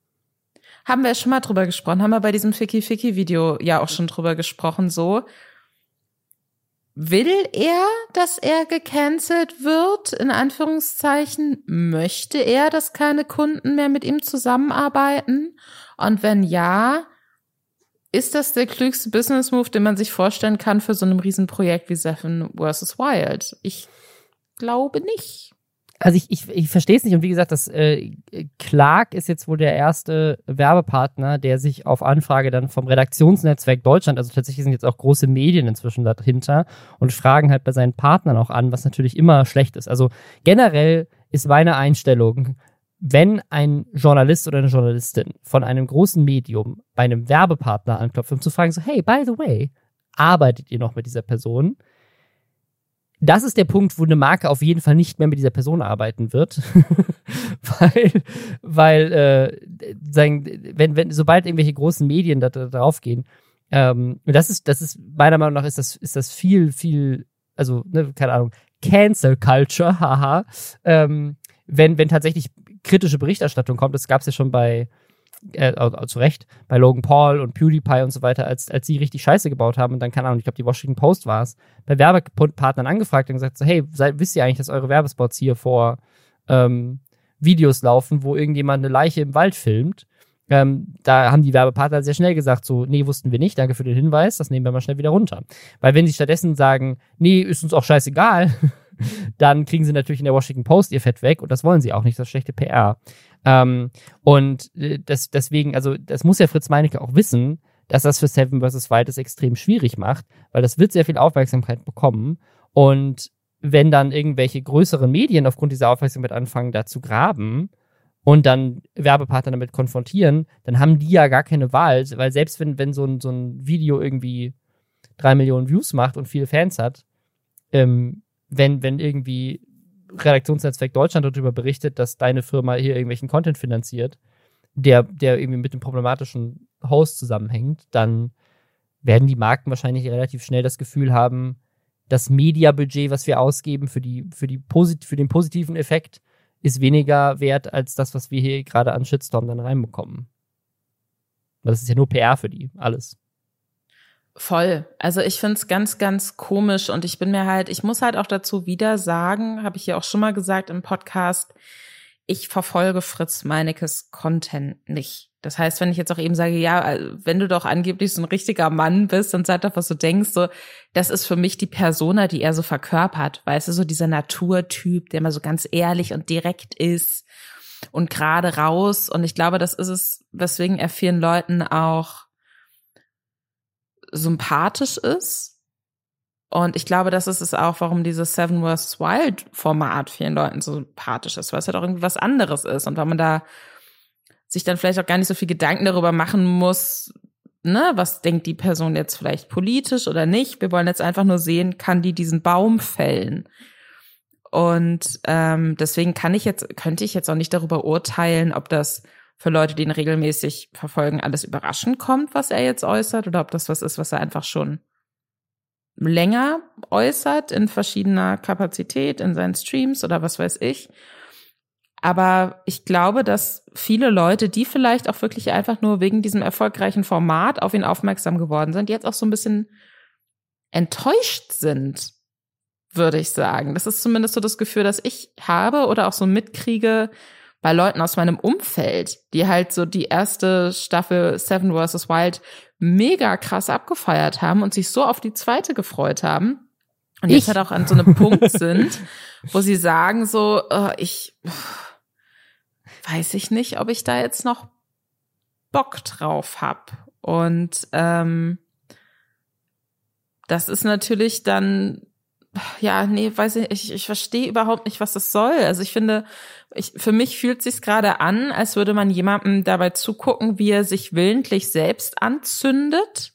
haben wir schon mal drüber gesprochen, haben wir bei diesem Ficky Ficky Video ja auch schon drüber gesprochen, so. Will er, dass er gecancelt wird, in Anführungszeichen? Möchte er, dass keine Kunden mehr mit ihm zusammenarbeiten? Und wenn ja, ist das der klügste Business Move, den man sich vorstellen kann für so ein Riesenprojekt wie Seven vs. Wild? Ich glaube nicht. Also ich, ich, ich verstehe es nicht. Und wie gesagt, das äh, Clark ist jetzt wohl der erste Werbepartner, der sich auf Anfrage dann vom Redaktionsnetzwerk Deutschland, also tatsächlich sind jetzt auch große Medien inzwischen dahinter und fragen halt bei seinen Partnern auch an, was natürlich immer schlecht ist. Also generell ist meine Einstellung, wenn ein Journalist oder eine Journalistin von einem großen Medium bei einem Werbepartner anklopft, um zu fragen, so, hey, by the way, arbeitet ihr noch mit dieser Person? Das ist der Punkt, wo eine Marke auf jeden Fall nicht mehr mit dieser Person arbeiten wird. weil, weil, äh, sagen, wenn, wenn, sobald irgendwelche großen Medien da, da drauf gehen, ähm, das ist, das ist, meiner Meinung nach ist das, ist das viel, viel, also, ne, keine Ahnung, Cancel Culture, haha, ähm, wenn, wenn tatsächlich kritische Berichterstattung kommt, das gab es ja schon bei, äh, zu Recht, bei Logan Paul und PewDiePie und so weiter, als, als sie richtig Scheiße gebaut haben und dann, keine Ahnung, ich glaube, die Washington Post war es, bei Werbepartnern angefragt und gesagt so, hey, seid, wisst ihr eigentlich, dass eure Werbespots hier vor ähm, Videos laufen, wo irgendjemand eine Leiche im Wald filmt? Ähm, da haben die Werbepartner sehr schnell gesagt, so, nee, wussten wir nicht, danke für den Hinweis, das nehmen wir mal schnell wieder runter. Weil wenn sie stattdessen sagen, nee, ist uns auch scheißegal, dann kriegen sie natürlich in der Washington Post ihr Fett weg und das wollen sie auch nicht, das ist schlechte PR. Ähm, und äh, das, deswegen, also das muss ja Fritz Meinecke auch wissen, dass das für Seven vs. Wild es extrem schwierig macht, weil das wird sehr viel Aufmerksamkeit bekommen und wenn dann irgendwelche größeren Medien aufgrund dieser Aufmerksamkeit anfangen, da zu graben und dann Werbepartner damit konfrontieren, dann haben die ja gar keine Wahl, weil selbst wenn, wenn so ein, so ein Video irgendwie drei Millionen Views macht und viele Fans hat, ähm, wenn, wenn irgendwie Redaktionsnetzwerk Deutschland darüber berichtet, dass deine Firma hier irgendwelchen Content finanziert, der, der irgendwie mit dem problematischen Host zusammenhängt, dann werden die Marken wahrscheinlich relativ schnell das Gefühl haben, das Mediabudget, was wir ausgeben für, die, für, die für den positiven Effekt, ist weniger wert als das, was wir hier gerade an Shitstorm dann reinbekommen. Das ist ja nur PR für die, alles. Voll. Also ich find's ganz, ganz komisch und ich bin mir halt, ich muss halt auch dazu wieder sagen, habe ich ja auch schon mal gesagt im Podcast, ich verfolge Fritz Meinekes Content nicht. Das heißt, wenn ich jetzt auch eben sage, ja, wenn du doch angeblich so ein richtiger Mann bist und sag doch, was du denkst, so, das ist für mich die Persona, die er so verkörpert. Weißt du, so dieser Naturtyp, der immer so ganz ehrlich und direkt ist und gerade raus. Und ich glaube, das ist es, weswegen er vielen Leuten auch sympathisch ist. Und ich glaube, das ist es auch, warum dieses Seven vs. Wild Format vielen Leuten so sympathisch ist, weil es halt auch irgendwie was anderes ist und weil man da sich dann vielleicht auch gar nicht so viel Gedanken darüber machen muss, ne, was denkt die Person jetzt vielleicht politisch oder nicht. Wir wollen jetzt einfach nur sehen, kann die diesen Baum fällen. Und ähm, deswegen kann ich jetzt, könnte ich jetzt auch nicht darüber urteilen, ob das für Leute, die ihn regelmäßig verfolgen, alles überraschend kommt, was er jetzt äußert, oder ob das was ist, was er einfach schon länger äußert in verschiedener Kapazität in seinen Streams oder was weiß ich. Aber ich glaube, dass viele Leute, die vielleicht auch wirklich einfach nur wegen diesem erfolgreichen Format auf ihn aufmerksam geworden sind, jetzt auch so ein bisschen enttäuscht sind, würde ich sagen. Das ist zumindest so das Gefühl, das ich habe oder auch so mitkriege, bei Leuten aus meinem Umfeld, die halt so die erste Staffel Seven vs. Wild mega krass abgefeiert haben und sich so auf die zweite gefreut haben. Und jetzt halt auch an so einem Punkt sind, wo sie sagen so, uh, ich weiß ich nicht, ob ich da jetzt noch Bock drauf hab. Und ähm, das ist natürlich dann ja, nee, weiß ich, ich, ich verstehe überhaupt nicht, was das soll. Also ich finde, ich, für mich fühlt sich gerade an, als würde man jemandem dabei zugucken, wie er sich willentlich selbst anzündet.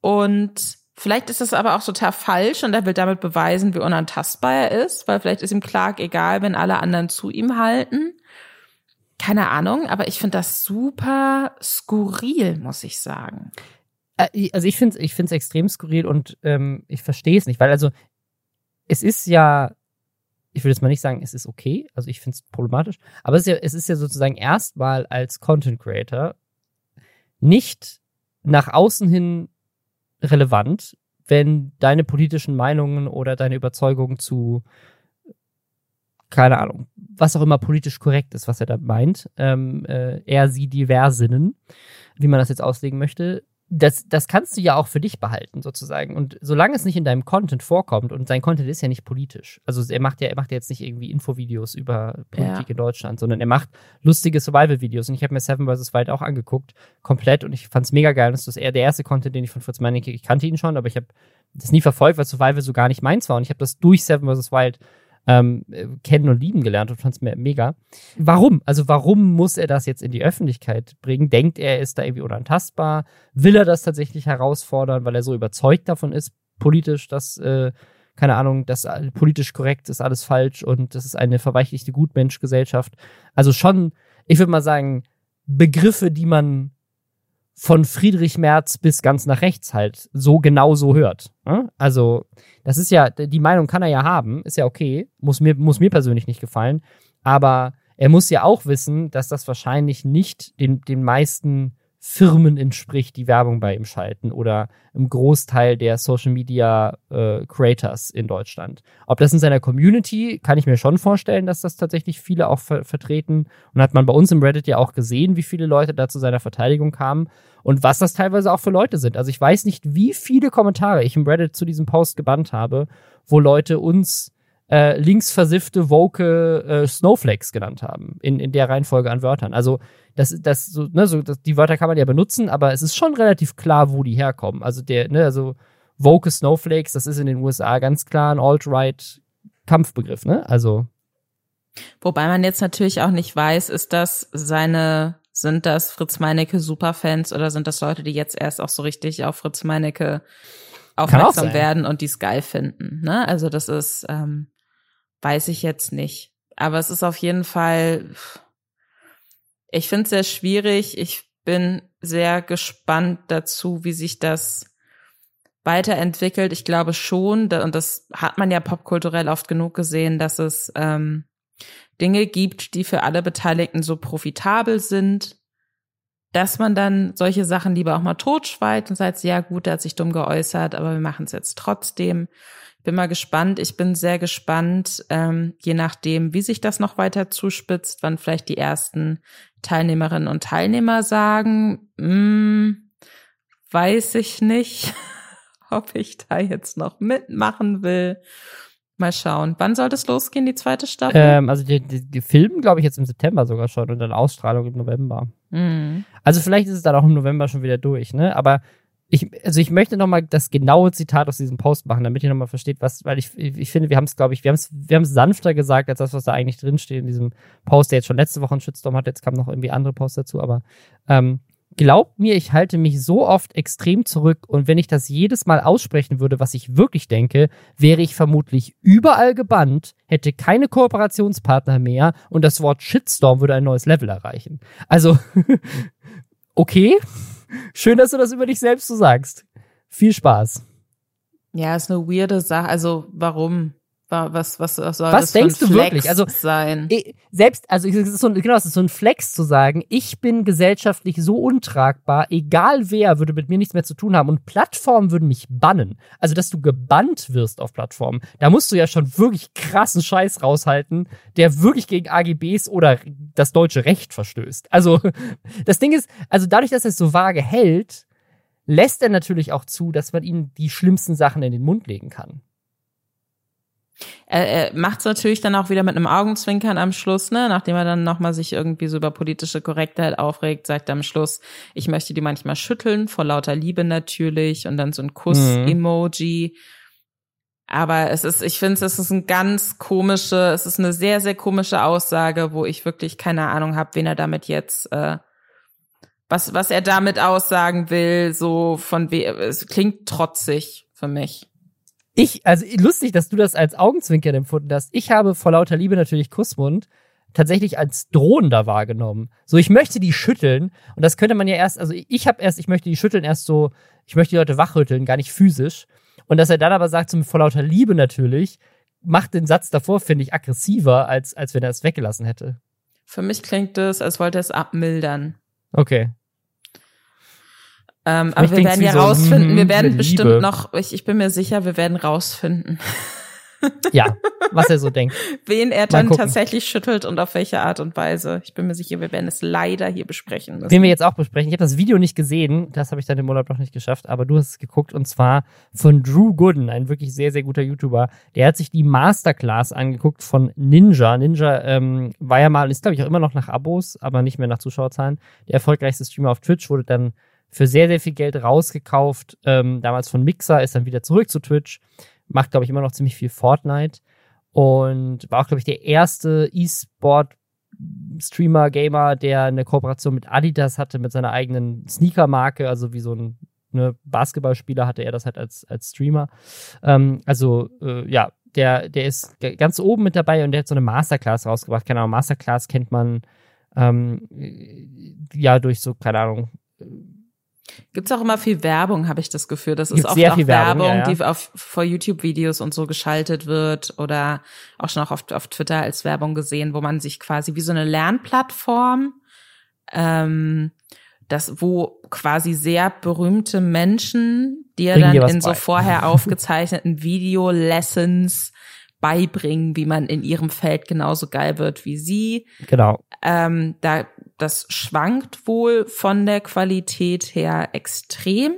Und vielleicht ist das aber auch total falsch und er will damit beweisen, wie unantastbar er ist, weil vielleicht ist ihm Clark egal, wenn alle anderen zu ihm halten. Keine Ahnung, aber ich finde das super skurril, muss ich sagen. Äh, also ich finde es ich find's extrem skurril und ähm, ich verstehe es nicht, weil also es ist ja, ich würde jetzt mal nicht sagen, es ist okay, also ich finde es problematisch, aber es ist, ja, es ist ja sozusagen erstmal als Content Creator nicht nach außen hin relevant, wenn deine politischen Meinungen oder deine Überzeugungen zu keine Ahnung, was auch immer politisch korrekt ist, was er da meint, ähm, äh, er, sie, diversinnen, wie man das jetzt auslegen möchte, das, das kannst du ja auch für dich behalten, sozusagen. Und solange es nicht in deinem Content vorkommt, und sein Content ist ja nicht politisch, also er macht ja, er macht ja jetzt nicht irgendwie Infovideos über Politik ja. in Deutschland, sondern er macht lustige Survival-Videos. Und ich habe mir Seven vs. Wild auch angeguckt, komplett, und ich fand es mega geil. Das ist eher der erste Content, den ich von Fritz Meinecke, ich kannte ihn schon, aber ich habe das nie verfolgt, weil Survival so gar nicht meins war. Und ich habe das durch Seven vs. Wild ähm, kennen und lieben gelernt und fand es mega. Warum? Also warum muss er das jetzt in die Öffentlichkeit bringen? Denkt er, ist da irgendwie unantastbar? Will er das tatsächlich herausfordern, weil er so überzeugt davon ist, politisch, dass, äh, keine Ahnung, das politisch korrekt ist alles falsch und das ist eine verweichlichte Gutmenschgesellschaft. Also schon, ich würde mal sagen, Begriffe, die man von Friedrich Merz bis ganz nach rechts halt so genau so hört. Ne? Also, das ist ja, die Meinung kann er ja haben, ist ja okay, muss mir, muss mir persönlich nicht gefallen, aber er muss ja auch wissen, dass das wahrscheinlich nicht den, den meisten Firmen entspricht, die Werbung bei ihm schalten oder im Großteil der Social Media äh, Creators in Deutschland. Ob das in seiner Community, kann ich mir schon vorstellen, dass das tatsächlich viele auch ver vertreten. Und hat man bei uns im Reddit ja auch gesehen, wie viele Leute da zu seiner Verteidigung kamen und was das teilweise auch für Leute sind. Also ich weiß nicht, wie viele Kommentare ich im Reddit zu diesem Post gebannt habe, wo Leute uns äh, linksversiffte, woke äh, Snowflakes genannt haben, in, in der Reihenfolge an Wörtern. Also das, das, so, ne, so, das, die Wörter kann man ja benutzen, aber es ist schon relativ klar, wo die herkommen. Also der, ne, also woke Snowflakes, das ist in den USA ganz klar ein alt-right Kampfbegriff, ne? Also. Wobei man jetzt natürlich auch nicht weiß, ist das seine, sind das Fritz Meinecke Superfans oder sind das Leute, die jetzt erst auch so richtig auf Fritz Meinecke aufmerksam werden und die es geil finden, ne? Also das ist, ähm, weiß ich jetzt nicht. Aber es ist auf jeden Fall, ich finde es sehr schwierig. Ich bin sehr gespannt dazu, wie sich das weiterentwickelt. Ich glaube schon, und das hat man ja popkulturell oft genug gesehen, dass es ähm, Dinge gibt, die für alle Beteiligten so profitabel sind, dass man dann solche Sachen lieber auch mal totschweigt und sagt, ja gut, der hat sich dumm geäußert, aber wir machen es jetzt trotzdem bin mal gespannt. Ich bin sehr gespannt, ähm, je nachdem, wie sich das noch weiter zuspitzt, wann vielleicht die ersten Teilnehmerinnen und Teilnehmer sagen, mm, weiß ich nicht, ob ich da jetzt noch mitmachen will. Mal schauen. Wann soll das losgehen, die zweite Staffel? Ähm, also die, die, die filmen, glaube ich, jetzt im September sogar schon und dann Ausstrahlung im November. Mhm. Also vielleicht ist es dann auch im November schon wieder durch, ne? Aber ich, also ich möchte nochmal das genaue Zitat aus diesem Post machen, damit ihr nochmal versteht, was, weil ich, ich finde, wir haben es, glaube ich, wir haben es, wir haben es sanfter gesagt, als das, was da eigentlich drinsteht in diesem Post, der jetzt schon letzte Woche einen Shitstorm hat, jetzt kamen noch irgendwie andere Posts dazu, aber ähm, glaubt mir, ich halte mich so oft extrem zurück und wenn ich das jedes Mal aussprechen würde, was ich wirklich denke, wäre ich vermutlich überall gebannt, hätte keine Kooperationspartner mehr und das Wort Shitstorm würde ein neues Level erreichen. Also, okay Schön, dass du das über dich selbst so sagst. Viel Spaß. Ja, ist eine weirde Sache. Also, warum? Was, was, was soll was das denkst du Flex wirklich? Also sein? Selbst, also es ist so, genau, es ist so ein Flex zu sagen, ich bin gesellschaftlich so untragbar, egal wer würde mit mir nichts mehr zu tun haben und Plattformen würden mich bannen. Also, dass du gebannt wirst auf Plattformen, da musst du ja schon wirklich krassen Scheiß raushalten, der wirklich gegen AGBs oder das deutsche Recht verstößt. Also, das Ding ist, also dadurch, dass er es so vage hält, lässt er natürlich auch zu, dass man ihnen die schlimmsten Sachen in den Mund legen kann. Er, er macht es natürlich dann auch wieder mit einem Augenzwinkern am Schluss, ne? Nachdem er dann nochmal sich irgendwie so über politische Korrektheit aufregt, sagt er am Schluss, ich möchte die manchmal schütteln, vor lauter Liebe natürlich, und dann so ein Kuss-Emoji. Mhm. Aber es ist, ich finde, es ist ein ganz komische, es ist eine sehr, sehr komische Aussage, wo ich wirklich keine Ahnung habe, wen er damit jetzt, äh, was, was er damit aussagen will, so von we es klingt trotzig für mich. Ich, also lustig, dass du das als Augenzwinkern empfunden hast. Ich habe vor lauter Liebe natürlich Kussmund tatsächlich als drohender wahrgenommen. So, ich möchte die schütteln und das könnte man ja erst, also ich habe erst, ich möchte die schütteln erst so, ich möchte die Leute wachrütteln, gar nicht physisch. Und dass er dann aber sagt, so vor lauter Liebe natürlich, macht den Satz davor, finde ich, aggressiver, als, als wenn er es weggelassen hätte. Für mich klingt es, als wollte er es abmildern. Okay. Ähm, aber wir werden ja so, rausfinden, wir hm, werden bestimmt Liebe. noch, ich, ich bin mir sicher, wir werden rausfinden. Ja, was er so denkt. Wen er dann tatsächlich schüttelt und auf welche Art und Weise. Ich bin mir sicher, wir werden es leider hier besprechen müssen. Den wir jetzt auch besprechen. Ich habe das Video nicht gesehen, das habe ich dann im Urlaub noch nicht geschafft, aber du hast es geguckt und zwar von Drew Gooden, ein wirklich sehr, sehr guter YouTuber. Der hat sich die Masterclass angeguckt von Ninja. Ninja ähm, war ja mal, ist glaube ich auch immer noch nach Abos, aber nicht mehr nach Zuschauerzahlen. Der erfolgreichste Streamer auf Twitch wurde dann für sehr, sehr viel Geld rausgekauft, ähm, damals von Mixer, ist dann wieder zurück zu Twitch macht, glaube ich, immer noch ziemlich viel Fortnite und war auch, glaube ich, der erste E-Sport Streamer, Gamer, der eine Kooperation mit Adidas hatte, mit seiner eigenen Sneaker-Marke, also wie so ein ne, Basketballspieler hatte er das halt als, als Streamer. Ähm, also, äh, ja, der, der ist ganz oben mit dabei und der hat so eine Masterclass rausgebracht. Keine Ahnung, Masterclass kennt man ähm, ja durch so, keine Ahnung, Gibt's auch immer viel Werbung, habe ich das Gefühl. Das ist oft auch Werbung, Werbung ja, ja. die auf vor YouTube-Videos und so geschaltet wird oder auch schon auch auf, auf Twitter als Werbung gesehen, wo man sich quasi wie so eine Lernplattform, ähm, das, wo quasi sehr berühmte Menschen dir Bring dann in so vorher aufgezeichneten Video-Lessons beibringen, wie man in ihrem Feld genauso geil wird wie sie. Genau. Ähm, da das schwankt wohl von der Qualität her extrem.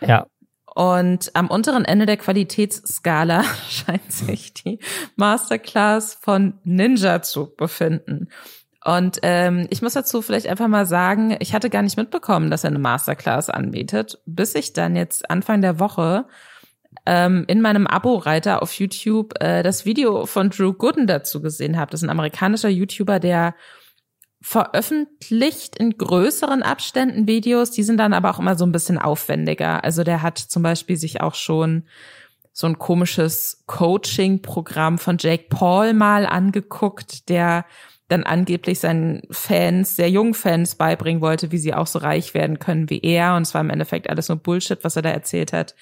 Ja. Und am unteren Ende der Qualitätsskala scheint sich die Masterclass von Ninja zu befinden. Und ähm, ich muss dazu vielleicht einfach mal sagen, ich hatte gar nicht mitbekommen, dass er eine Masterclass anbietet, bis ich dann jetzt Anfang der Woche ähm, in meinem Abo-Reiter auf YouTube äh, das Video von Drew Gooden dazu gesehen habe. Das ist ein amerikanischer YouTuber, der veröffentlicht in größeren Abständen Videos, die sind dann aber auch immer so ein bisschen aufwendiger. Also der hat zum Beispiel sich auch schon so ein komisches Coaching-Programm von Jake Paul mal angeguckt, der dann angeblich seinen Fans, sehr jungen Fans beibringen wollte, wie sie auch so reich werden können wie er. Und es war im Endeffekt alles nur Bullshit, was er da erzählt hat.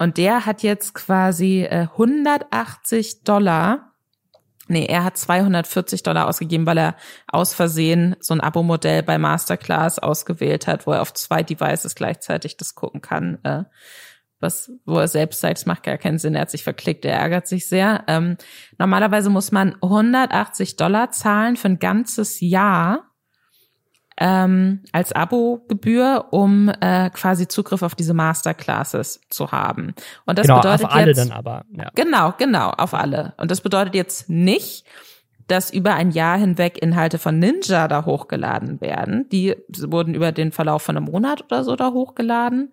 Und der hat jetzt quasi äh, 180 Dollar Nee, er hat 240 Dollar ausgegeben, weil er aus Versehen so ein Abo-Modell bei Masterclass ausgewählt hat, wo er auf zwei Devices gleichzeitig das gucken kann. Äh, was, wo er selbst sagt, es macht gar keinen Sinn, er hat sich verklickt, er ärgert sich sehr. Ähm, normalerweise muss man 180 Dollar zahlen für ein ganzes Jahr ähm, als Abo-Gebühr, um äh, quasi Zugriff auf diese Masterclasses zu haben. Und das genau, bedeutet auf alle jetzt, dann aber. Ja. Genau, genau, auf alle. Und das bedeutet jetzt nicht, dass über ein Jahr hinweg Inhalte von Ninja da hochgeladen werden. Die wurden über den Verlauf von einem Monat oder so da hochgeladen.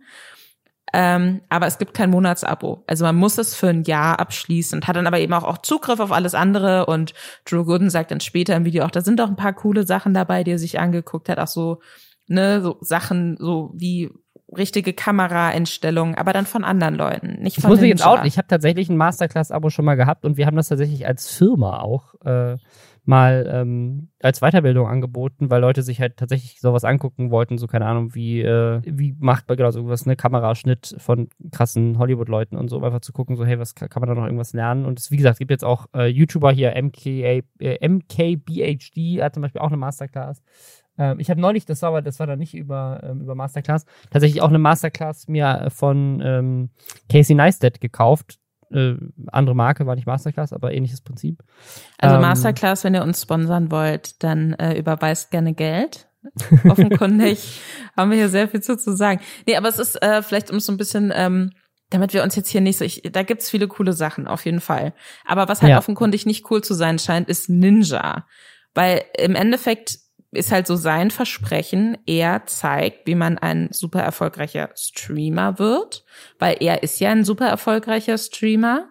Ähm, aber es gibt kein Monatsabo. Also man muss es für ein Jahr abschließen und hat dann aber eben auch, auch Zugriff auf alles andere. Und Drew Gooden sagt dann später im Video auch, da sind doch ein paar coole Sachen dabei, die er sich angeguckt hat. Auch so, ne, so Sachen, so wie richtige Kameraeinstellungen, aber dann von anderen Leuten, nicht von das muss ich jetzt auch. Ich habe tatsächlich ein Masterclass-Abo schon mal gehabt und wir haben das tatsächlich als Firma auch äh, mal ähm, als Weiterbildung angeboten, weil Leute sich halt tatsächlich sowas angucken wollten, so keine Ahnung, wie, äh, wie macht man genau sowas, ne, Kameraschnitt von krassen Hollywood-Leuten und so, um einfach zu gucken, so, hey, was kann, man da noch irgendwas lernen? Und es, wie gesagt, es gibt jetzt auch äh, YouTuber hier, MKA, äh, MKBHD hat zum Beispiel auch eine Masterclass. Ähm, ich habe neulich, das war aber, das war dann nicht über, ähm, über Masterclass, tatsächlich auch eine Masterclass mir von ähm, Casey Neistat gekauft äh, andere Marke, war nicht Masterclass, aber ähnliches Prinzip. Also ähm, Masterclass, wenn ihr uns sponsern wollt, dann äh, überweist gerne Geld. Offenkundig haben wir hier sehr viel zu, zu sagen. Nee, aber es ist äh, vielleicht um so ein bisschen, ähm, damit wir uns jetzt hier nicht so, ich, da gibt's viele coole Sachen, auf jeden Fall. Aber was halt ja. offenkundig nicht cool zu sein scheint, ist Ninja. Weil im Endeffekt ist halt so sein Versprechen. Er zeigt, wie man ein super erfolgreicher Streamer wird, weil er ist ja ein super erfolgreicher Streamer.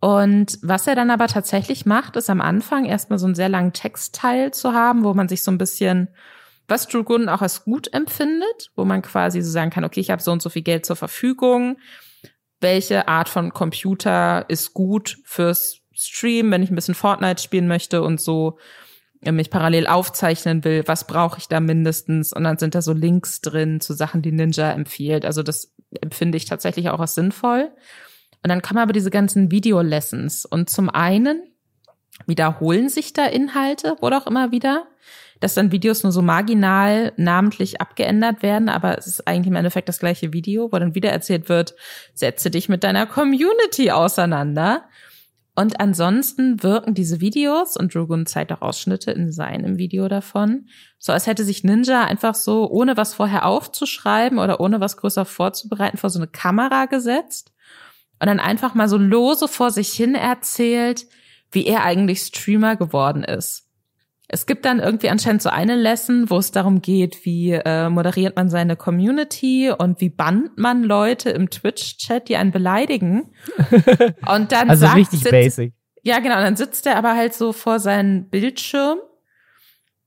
Und was er dann aber tatsächlich macht, ist am Anfang erstmal so einen sehr langen Textteil zu haben, wo man sich so ein bisschen, was Drew Gooden auch als gut empfindet, wo man quasi so sagen kann, okay, ich habe so und so viel Geld zur Verfügung. Welche Art von Computer ist gut fürs Stream, wenn ich ein bisschen Fortnite spielen möchte und so mich parallel aufzeichnen will, was brauche ich da mindestens? Und dann sind da so Links drin zu Sachen, die Ninja empfiehlt. Also das empfinde ich tatsächlich auch als sinnvoll. Und dann kommen aber diese ganzen Video-Lessons. Und zum einen wiederholen sich da Inhalte, wurde auch immer wieder, dass dann Videos nur so marginal namentlich abgeändert werden, aber es ist eigentlich im Endeffekt das gleiche Video, wo dann wieder erzählt wird, setze dich mit deiner Community auseinander. Und ansonsten wirken diese Videos, und Drogon zeigt auch Ausschnitte in seinem Video davon, so als hätte sich Ninja einfach so, ohne was vorher aufzuschreiben oder ohne was größer vorzubereiten, vor so eine Kamera gesetzt und dann einfach mal so lose vor sich hin erzählt, wie er eigentlich Streamer geworden ist. Es gibt dann irgendwie anscheinend so eine Lesson, wo es darum geht, wie äh, moderiert man seine Community und wie bannt man Leute im Twitch-Chat, die einen beleidigen. Und dann also sagt, richtig sitzt, basic. Ja, genau. Und dann sitzt er aber halt so vor seinem Bildschirm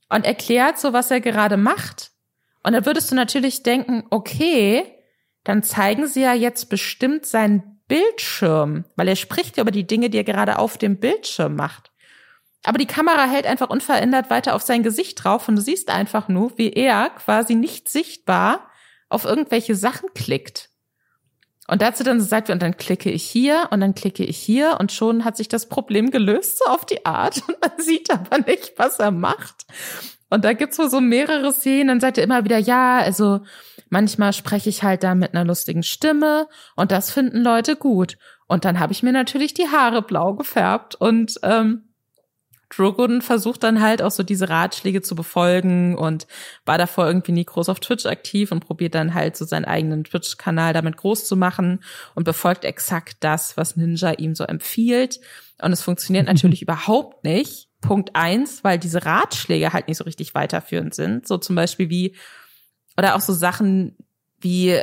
und erklärt so, was er gerade macht. Und dann würdest du natürlich denken, okay, dann zeigen sie ja jetzt bestimmt seinen Bildschirm, weil er spricht ja über die Dinge, die er gerade auf dem Bildschirm macht. Aber die Kamera hält einfach unverändert weiter auf sein Gesicht drauf und du siehst einfach nur, wie er quasi nicht sichtbar auf irgendwelche Sachen klickt. Und dazu dann so sagt, und dann klicke ich hier und dann klicke ich hier und schon hat sich das Problem gelöst, so auf die Art. Und man sieht aber nicht, was er macht. Und da gibt's wohl so mehrere Szenen, dann sagt er immer wieder, ja, also manchmal spreche ich halt da mit einer lustigen Stimme und das finden Leute gut. Und dann habe ich mir natürlich die Haare blau gefärbt und ähm, Drogon versucht dann halt auch so diese Ratschläge zu befolgen und war davor irgendwie nie groß auf Twitch aktiv und probiert dann halt so seinen eigenen Twitch-Kanal damit groß zu machen und befolgt exakt das, was Ninja ihm so empfiehlt. Und es funktioniert natürlich überhaupt nicht. Punkt eins, weil diese Ratschläge halt nicht so richtig weiterführend sind. So zum Beispiel wie, oder auch so Sachen wie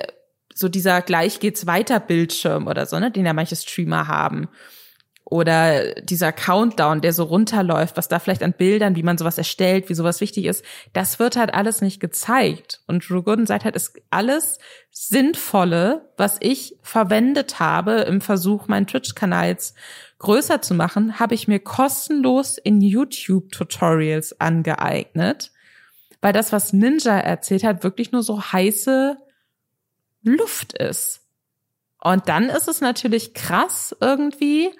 so dieser gleich geht's weiter Bildschirm oder so, ne, den ja manche Streamer haben oder dieser Countdown, der so runterläuft, was da vielleicht an Bildern, wie man sowas erstellt, wie sowas wichtig ist, das wird halt alles nicht gezeigt. Und Drew Gooden sagt halt, ist alles Sinnvolle, was ich verwendet habe im Versuch, meinen Twitch-Kanal jetzt größer zu machen, habe ich mir kostenlos in YouTube-Tutorials angeeignet, weil das, was Ninja erzählt hat, wirklich nur so heiße Luft ist. Und dann ist es natürlich krass irgendwie,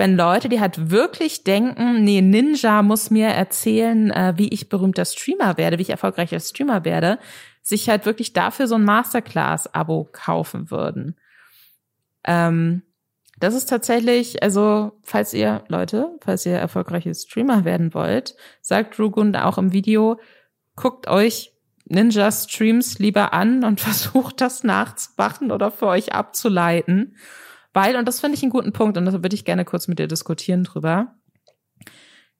wenn Leute, die halt wirklich denken, nee, Ninja muss mir erzählen, äh, wie ich berühmter Streamer werde, wie ich erfolgreicher Streamer werde, sich halt wirklich dafür so ein Masterclass-Abo kaufen würden. Ähm, das ist tatsächlich, also falls ihr Leute, falls ihr erfolgreiche Streamer werden wollt, sagt Rugun auch im Video, guckt euch Ninja Streams lieber an und versucht das nachzumachen oder für euch abzuleiten. Weil, und das finde ich einen guten Punkt, und da würde ich gerne kurz mit dir diskutieren drüber.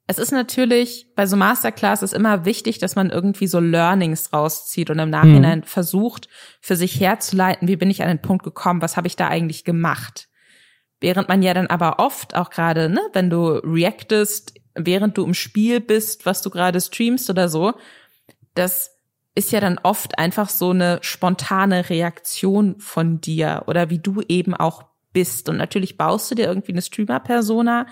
Es ist natürlich, bei so Masterclass ist immer wichtig, dass man irgendwie so Learnings rauszieht und im Nachhinein mhm. versucht, für sich herzuleiten, wie bin ich an den Punkt gekommen, was habe ich da eigentlich gemacht. Während man ja dann aber oft auch gerade, ne, wenn du reactest, während du im Spiel bist, was du gerade streamst oder so, das ist ja dann oft einfach so eine spontane Reaktion von dir oder wie du eben auch bist. Und natürlich baust du dir irgendwie eine Streamer-Persona,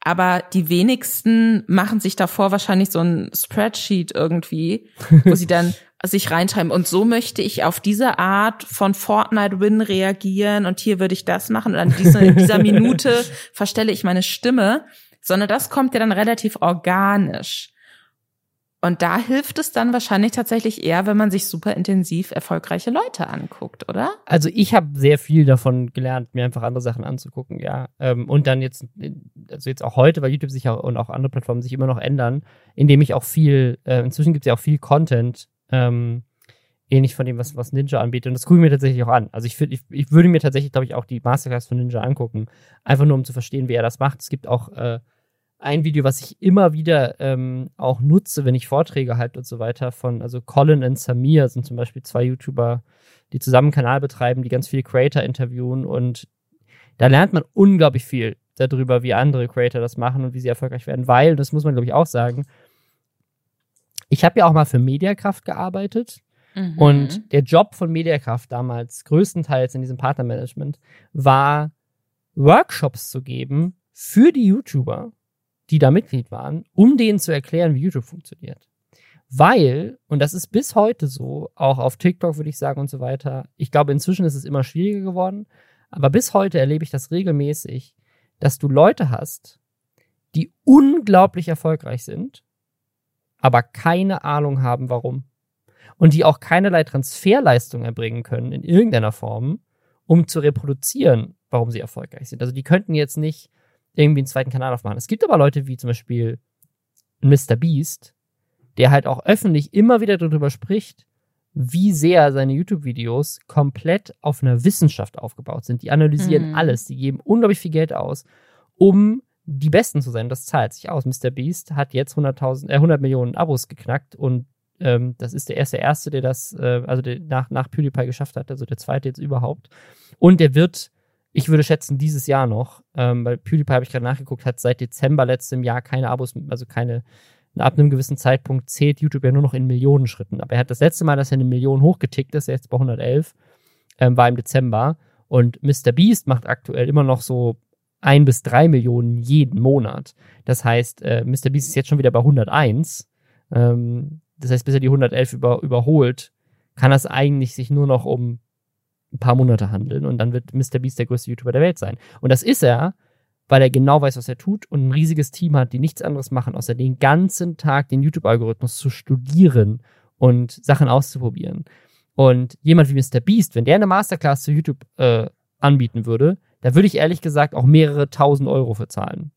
aber die wenigsten machen sich davor wahrscheinlich so ein Spreadsheet irgendwie, wo sie dann sich reinschreiben. Und so möchte ich auf diese Art von Fortnite-Win reagieren und hier würde ich das machen und an dieser, in dieser Minute verstelle ich meine Stimme, sondern das kommt ja dann relativ organisch. Und da hilft es dann wahrscheinlich tatsächlich eher, wenn man sich super intensiv erfolgreiche Leute anguckt, oder? Also ich habe sehr viel davon gelernt, mir einfach andere Sachen anzugucken, ja. Ähm, und dann jetzt, also jetzt auch heute, weil YouTube sich auch und auch andere Plattformen sich immer noch ändern, indem ich auch viel, äh, inzwischen gibt es ja auch viel Content, ähm, ähnlich von dem, was, was Ninja anbietet. Und das gucke ich mir tatsächlich auch an. Also ich, ich, ich würde mir tatsächlich, glaube ich, auch die Masterclass von Ninja angucken. Einfach nur, um zu verstehen, wie er das macht. Es gibt auch äh, ein Video, was ich immer wieder ähm, auch nutze, wenn ich Vorträge halte und so weiter, von, also Colin und Samir sind zum Beispiel zwei YouTuber, die zusammen einen Kanal betreiben, die ganz viele Creator interviewen und da lernt man unglaublich viel darüber, wie andere Creator das machen und wie sie erfolgreich werden, weil, das muss man glaube ich auch sagen, ich habe ja auch mal für Mediakraft gearbeitet mhm. und der Job von Mediakraft damals, größtenteils in diesem Partnermanagement, war Workshops zu geben für die YouTuber, die da Mitglied waren, um denen zu erklären, wie YouTube funktioniert. Weil, und das ist bis heute so, auch auf TikTok würde ich sagen und so weiter, ich glaube, inzwischen ist es immer schwieriger geworden, aber bis heute erlebe ich das regelmäßig, dass du Leute hast, die unglaublich erfolgreich sind, aber keine Ahnung haben, warum. Und die auch keinerlei Transferleistung erbringen können in irgendeiner Form, um zu reproduzieren, warum sie erfolgreich sind. Also die könnten jetzt nicht irgendwie einen zweiten Kanal aufmachen. Es gibt aber Leute wie zum Beispiel Mr. Beast, der halt auch öffentlich immer wieder darüber spricht, wie sehr seine YouTube-Videos komplett auf einer Wissenschaft aufgebaut sind. Die analysieren mhm. alles, die geben unglaublich viel Geld aus, um die Besten zu sein. Das zahlt sich aus. Mr. Beast hat jetzt 100.000, äh, 100 Millionen Abos geknackt und ähm, das ist der erste Erste, der das, äh, also der nach, nach PewDiePie geschafft hat, also der zweite jetzt überhaupt. Und der wird, ich würde schätzen, dieses Jahr noch, ähm, weil PewDiePie habe ich gerade nachgeguckt, hat seit Dezember letztem Jahr keine Abos, also keine ab einem gewissen Zeitpunkt zählt YouTube ja nur noch in Millionen Schritten. Aber er hat das letzte Mal, dass er eine Million hochgetickt ist, jetzt bei 111, ähm, war im Dezember. Und Mr. Beast macht aktuell immer noch so ein bis drei Millionen jeden Monat. Das heißt, äh, Mr. Beast ist jetzt schon wieder bei 101. Ähm, das heißt, bis er die 111 über, überholt, kann das eigentlich sich nur noch um ein paar Monate handeln und dann wird Mr. Beast der größte YouTuber der Welt sein. Und das ist er, weil er genau weiß, was er tut und ein riesiges Team hat, die nichts anderes machen, außer den ganzen Tag den YouTube-Algorithmus zu studieren und Sachen auszuprobieren. Und jemand wie Mr. Beast, wenn der eine Masterclass zu YouTube äh, anbieten würde, da würde ich ehrlich gesagt auch mehrere tausend Euro für zahlen.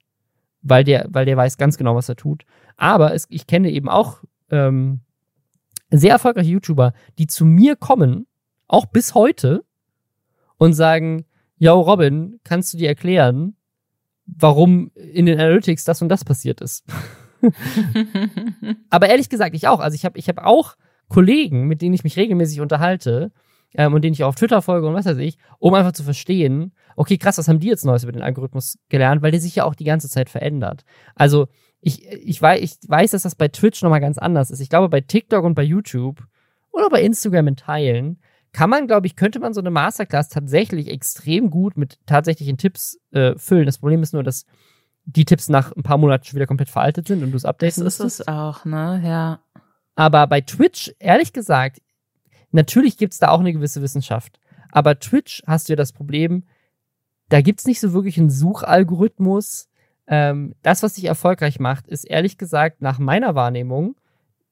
Weil der, weil der weiß ganz genau, was er tut. Aber es, ich kenne eben auch ähm, sehr erfolgreiche YouTuber, die zu mir kommen, auch bis heute, und sagen, yo, Robin, kannst du dir erklären, warum in den Analytics das und das passiert ist. Aber ehrlich gesagt, ich auch. Also ich habe ich hab auch Kollegen, mit denen ich mich regelmäßig unterhalte ähm, und denen ich auch auf Twitter folge und was weiß ich, um einfach zu verstehen, okay, krass, was haben die jetzt Neues über den Algorithmus gelernt, weil der sich ja auch die ganze Zeit verändert. Also ich, ich, weiß, ich weiß, dass das bei Twitch nochmal ganz anders ist. Ich glaube, bei TikTok und bei YouTube oder bei Instagram in Teilen kann man, glaube ich, könnte man so eine Masterclass tatsächlich extrem gut mit tatsächlichen Tipps äh, füllen. Das Problem ist nur, dass die Tipps nach ein paar Monaten schon wieder komplett veraltet sind und du es updaten Das ist es auch, ne? Ja. Aber bei Twitch, ehrlich gesagt, natürlich gibt es da auch eine gewisse Wissenschaft. Aber Twitch hast du ja das Problem, da gibt es nicht so wirklich einen Suchalgorithmus. Ähm, das, was dich erfolgreich macht, ist ehrlich gesagt nach meiner Wahrnehmung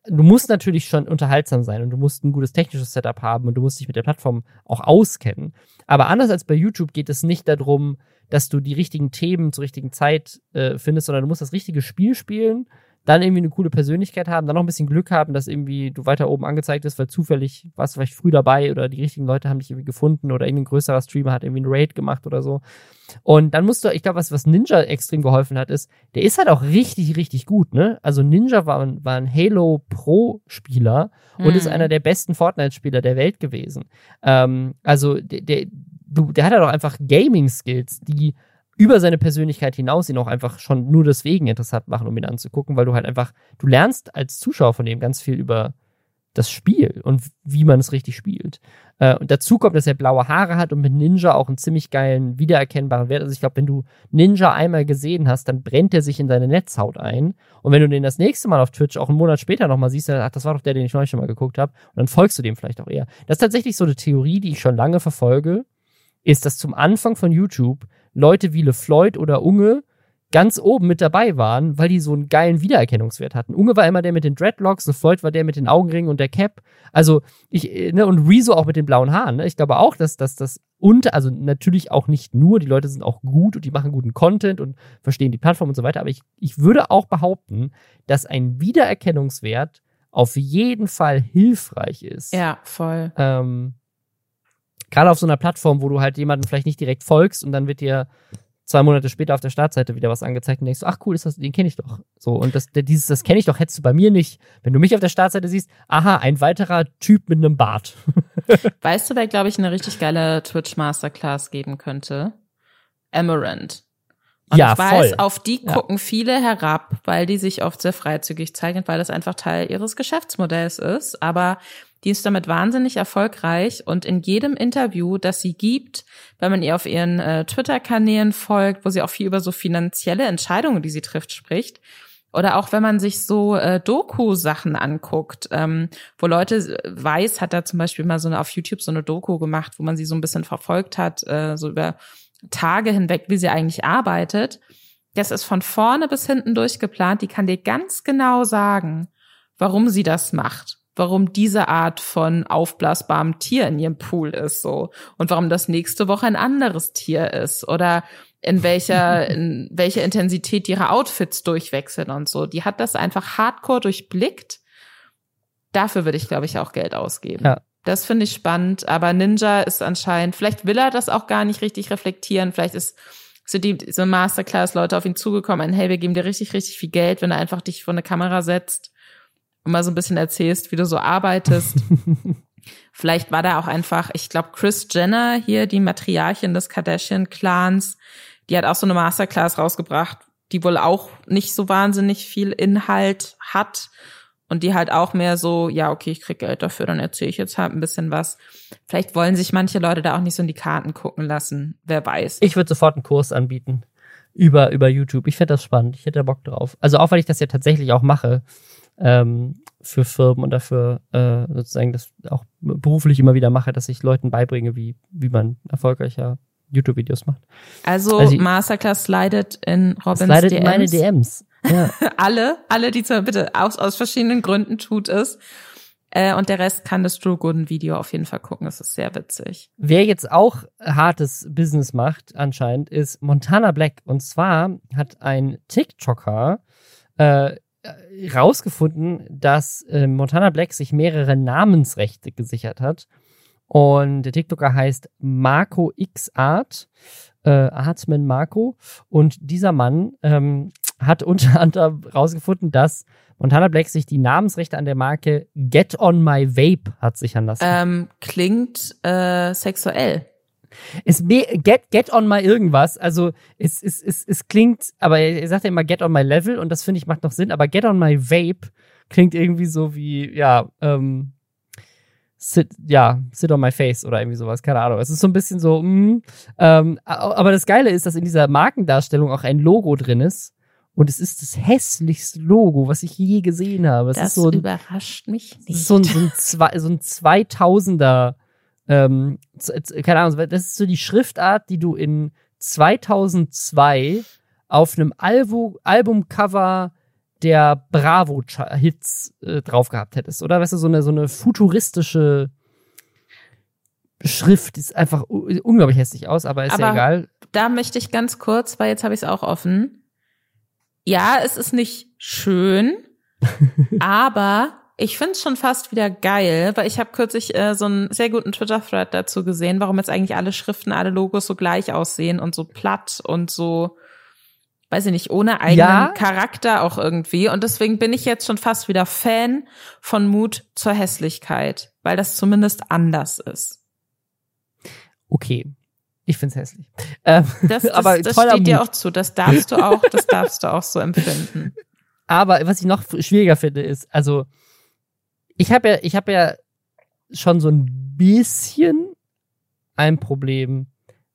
du musst natürlich schon unterhaltsam sein und du musst ein gutes technisches Setup haben und du musst dich mit der Plattform auch auskennen. Aber anders als bei YouTube geht es nicht darum, dass du die richtigen Themen zur richtigen Zeit äh, findest, sondern du musst das richtige Spiel spielen dann irgendwie eine coole Persönlichkeit haben, dann noch ein bisschen Glück haben, dass irgendwie du weiter oben angezeigt ist, weil zufällig warst du vielleicht früh dabei oder die richtigen Leute haben dich irgendwie gefunden oder irgendein größerer Streamer hat irgendwie einen Raid gemacht oder so. Und dann musst du, ich glaube, was, was Ninja extrem geholfen hat, ist, der ist halt auch richtig, richtig gut, ne? Also Ninja war, war ein Halo Pro-Spieler mhm. und ist mhm. einer der besten Fortnite-Spieler der Welt gewesen. Ähm, also der, der, der hat halt auch einfach Gaming-Skills, die über seine Persönlichkeit hinaus ihn auch einfach schon nur deswegen interessant machen, um ihn anzugucken, weil du halt einfach, du lernst als Zuschauer von dem ganz viel über das Spiel und wie man es richtig spielt. Äh, und dazu kommt, dass er blaue Haare hat und mit Ninja auch einen ziemlich geilen, wiedererkennbaren Wert. Also ich glaube, wenn du Ninja einmal gesehen hast, dann brennt er sich in deine Netzhaut ein. Und wenn du den das nächste Mal auf Twitch auch einen Monat später nochmal siehst, dann, ach, das war doch der, den ich neulich schon mal geguckt habe, und dann folgst du dem vielleicht auch eher. Das ist tatsächlich so eine Theorie, die ich schon lange verfolge, ist, dass zum Anfang von YouTube Leute wie LeFloid oder Unge ganz oben mit dabei waren, weil die so einen geilen Wiedererkennungswert hatten. Unge war immer der mit den Dreadlocks, LeFloid war der mit den Augenringen und der Cap. Also ich, ne, und Rezo auch mit den blauen Haaren. Ne? Ich glaube auch, dass, dass das und, also natürlich auch nicht nur, die Leute sind auch gut und die machen guten Content und verstehen die Plattform und so weiter, aber ich, ich würde auch behaupten, dass ein Wiedererkennungswert auf jeden Fall hilfreich ist. Ja, voll. Ähm, Gerade auf so einer Plattform, wo du halt jemanden vielleicht nicht direkt folgst und dann wird dir zwei Monate später auf der Startseite wieder was angezeigt und denkst, ach cool, ist das, den kenne ich doch. So, und das, dieses, das kenne ich doch, hättest du bei mir nicht. Wenn du mich auf der Startseite siehst, aha, ein weiterer Typ mit einem Bart. weißt du, wer, glaube ich, eine richtig geile Twitch Masterclass geben könnte? Amaranth. Und ja, ich weiß, voll. auf die gucken ja. viele herab, weil die sich oft sehr freizügig zeigen, weil das einfach Teil ihres Geschäftsmodells ist. Aber die ist damit wahnsinnig erfolgreich und in jedem Interview, das sie gibt, wenn man ihr auf ihren äh, Twitter-Kanälen folgt, wo sie auch viel über so finanzielle Entscheidungen, die sie trifft, spricht, oder auch wenn man sich so äh, Doku-Sachen anguckt, ähm, wo Leute, Weiß hat da zum Beispiel mal so eine auf YouTube so eine Doku gemacht, wo man sie so ein bisschen verfolgt hat, äh, so über Tage hinweg, wie sie eigentlich arbeitet. Das ist von vorne bis hinten durchgeplant. Die kann dir ganz genau sagen, warum sie das macht warum diese Art von aufblasbarem Tier in ihrem Pool ist so und warum das nächste Woche ein anderes Tier ist oder in welcher, in welcher Intensität ihre Outfits durchwechseln und so. Die hat das einfach hardcore durchblickt. Dafür würde ich, glaube ich, auch Geld ausgeben. Ja. Das finde ich spannend, aber Ninja ist anscheinend, vielleicht will er das auch gar nicht richtig reflektieren, vielleicht ist sind die so Masterclass-Leute auf ihn zugekommen, hey, wir geben dir richtig, richtig viel Geld, wenn du einfach dich vor eine Kamera setzt und mal so ein bisschen erzählst, wie du so arbeitest. Vielleicht war da auch einfach, ich glaube, Chris Jenner hier, die Matriarchin des Kardashian-Clans, die hat auch so eine Masterclass rausgebracht, die wohl auch nicht so wahnsinnig viel Inhalt hat und die halt auch mehr so, ja, okay, ich krieg Geld dafür, dann erzähle ich jetzt halt ein bisschen was. Vielleicht wollen sich manche Leute da auch nicht so in die Karten gucken lassen, wer weiß. Ich würde sofort einen Kurs anbieten über, über YouTube. Ich fände das spannend, ich hätte da Bock drauf. Also auch, weil ich das ja tatsächlich auch mache ähm, für Firmen und dafür äh, sozusagen das auch beruflich immer wieder mache, dass ich Leuten beibringe, wie, wie man erfolgreicher YouTube-Videos macht. Also, also Masterclass slidet in Robins slidet DMs. in meine DMs. Ja. alle, alle, die zu, bitte aus, aus verschiedenen Gründen tut es. Äh, und der Rest kann das Drew Gooden Video auf jeden Fall gucken. Das ist sehr witzig. Wer jetzt auch hartes Business macht, anscheinend, ist Montana Black. Und zwar hat ein TikToker äh, rausgefunden, dass äh, Montana Black sich mehrere Namensrechte gesichert hat. Und der TikToker heißt Marco X Art, äh, Artman Marco. Und dieser Mann ähm, hat unter anderem rausgefunden, dass Montana Black sich die Namensrechte an der Marke Get On My Vape hat sichern lassen. Ähm, klingt äh, sexuell. Es get, get on my irgendwas. Also es, es, es, es klingt, aber er sagt ja immer get on my level und das finde ich macht noch Sinn, aber get on my vape klingt irgendwie so wie, ja, ähm, sit, ja, sit on my face oder irgendwie sowas, keine Ahnung. Es ist so ein bisschen so, mm, ähm, aber das Geile ist, dass in dieser Markendarstellung auch ein Logo drin ist. Und es ist das hässlichste Logo, was ich je gesehen habe. Es das ist so ein, überrascht mich nicht. So ein, so ein, zwei, so ein 2000er, ähm, keine Ahnung, das ist so die Schriftart, die du in 2002 auf einem Albu Albumcover der Bravo-Hits äh, drauf gehabt hättest. Oder weißt du, so eine, so eine futuristische Schrift, die ist einfach unglaublich hässlich aus, aber ist aber ja egal. Da möchte ich ganz kurz, weil jetzt habe ich es auch offen ja, es ist nicht schön, aber ich finde es schon fast wieder geil, weil ich habe kürzlich äh, so einen sehr guten Twitter-Thread dazu gesehen, warum jetzt eigentlich alle Schriften, alle Logos so gleich aussehen und so platt und so, weiß ich nicht, ohne eigenen ja. Charakter auch irgendwie. Und deswegen bin ich jetzt schon fast wieder Fan von Mut zur Hässlichkeit, weil das zumindest anders ist. Okay, ich find's hässlich. Ähm, das, das, aber das steht Mut. dir auch zu. Das darfst du auch, das darfst du auch so empfinden. Aber was ich noch schwieriger finde, ist, also ich habe ja, ich habe ja schon so ein bisschen ein Problem,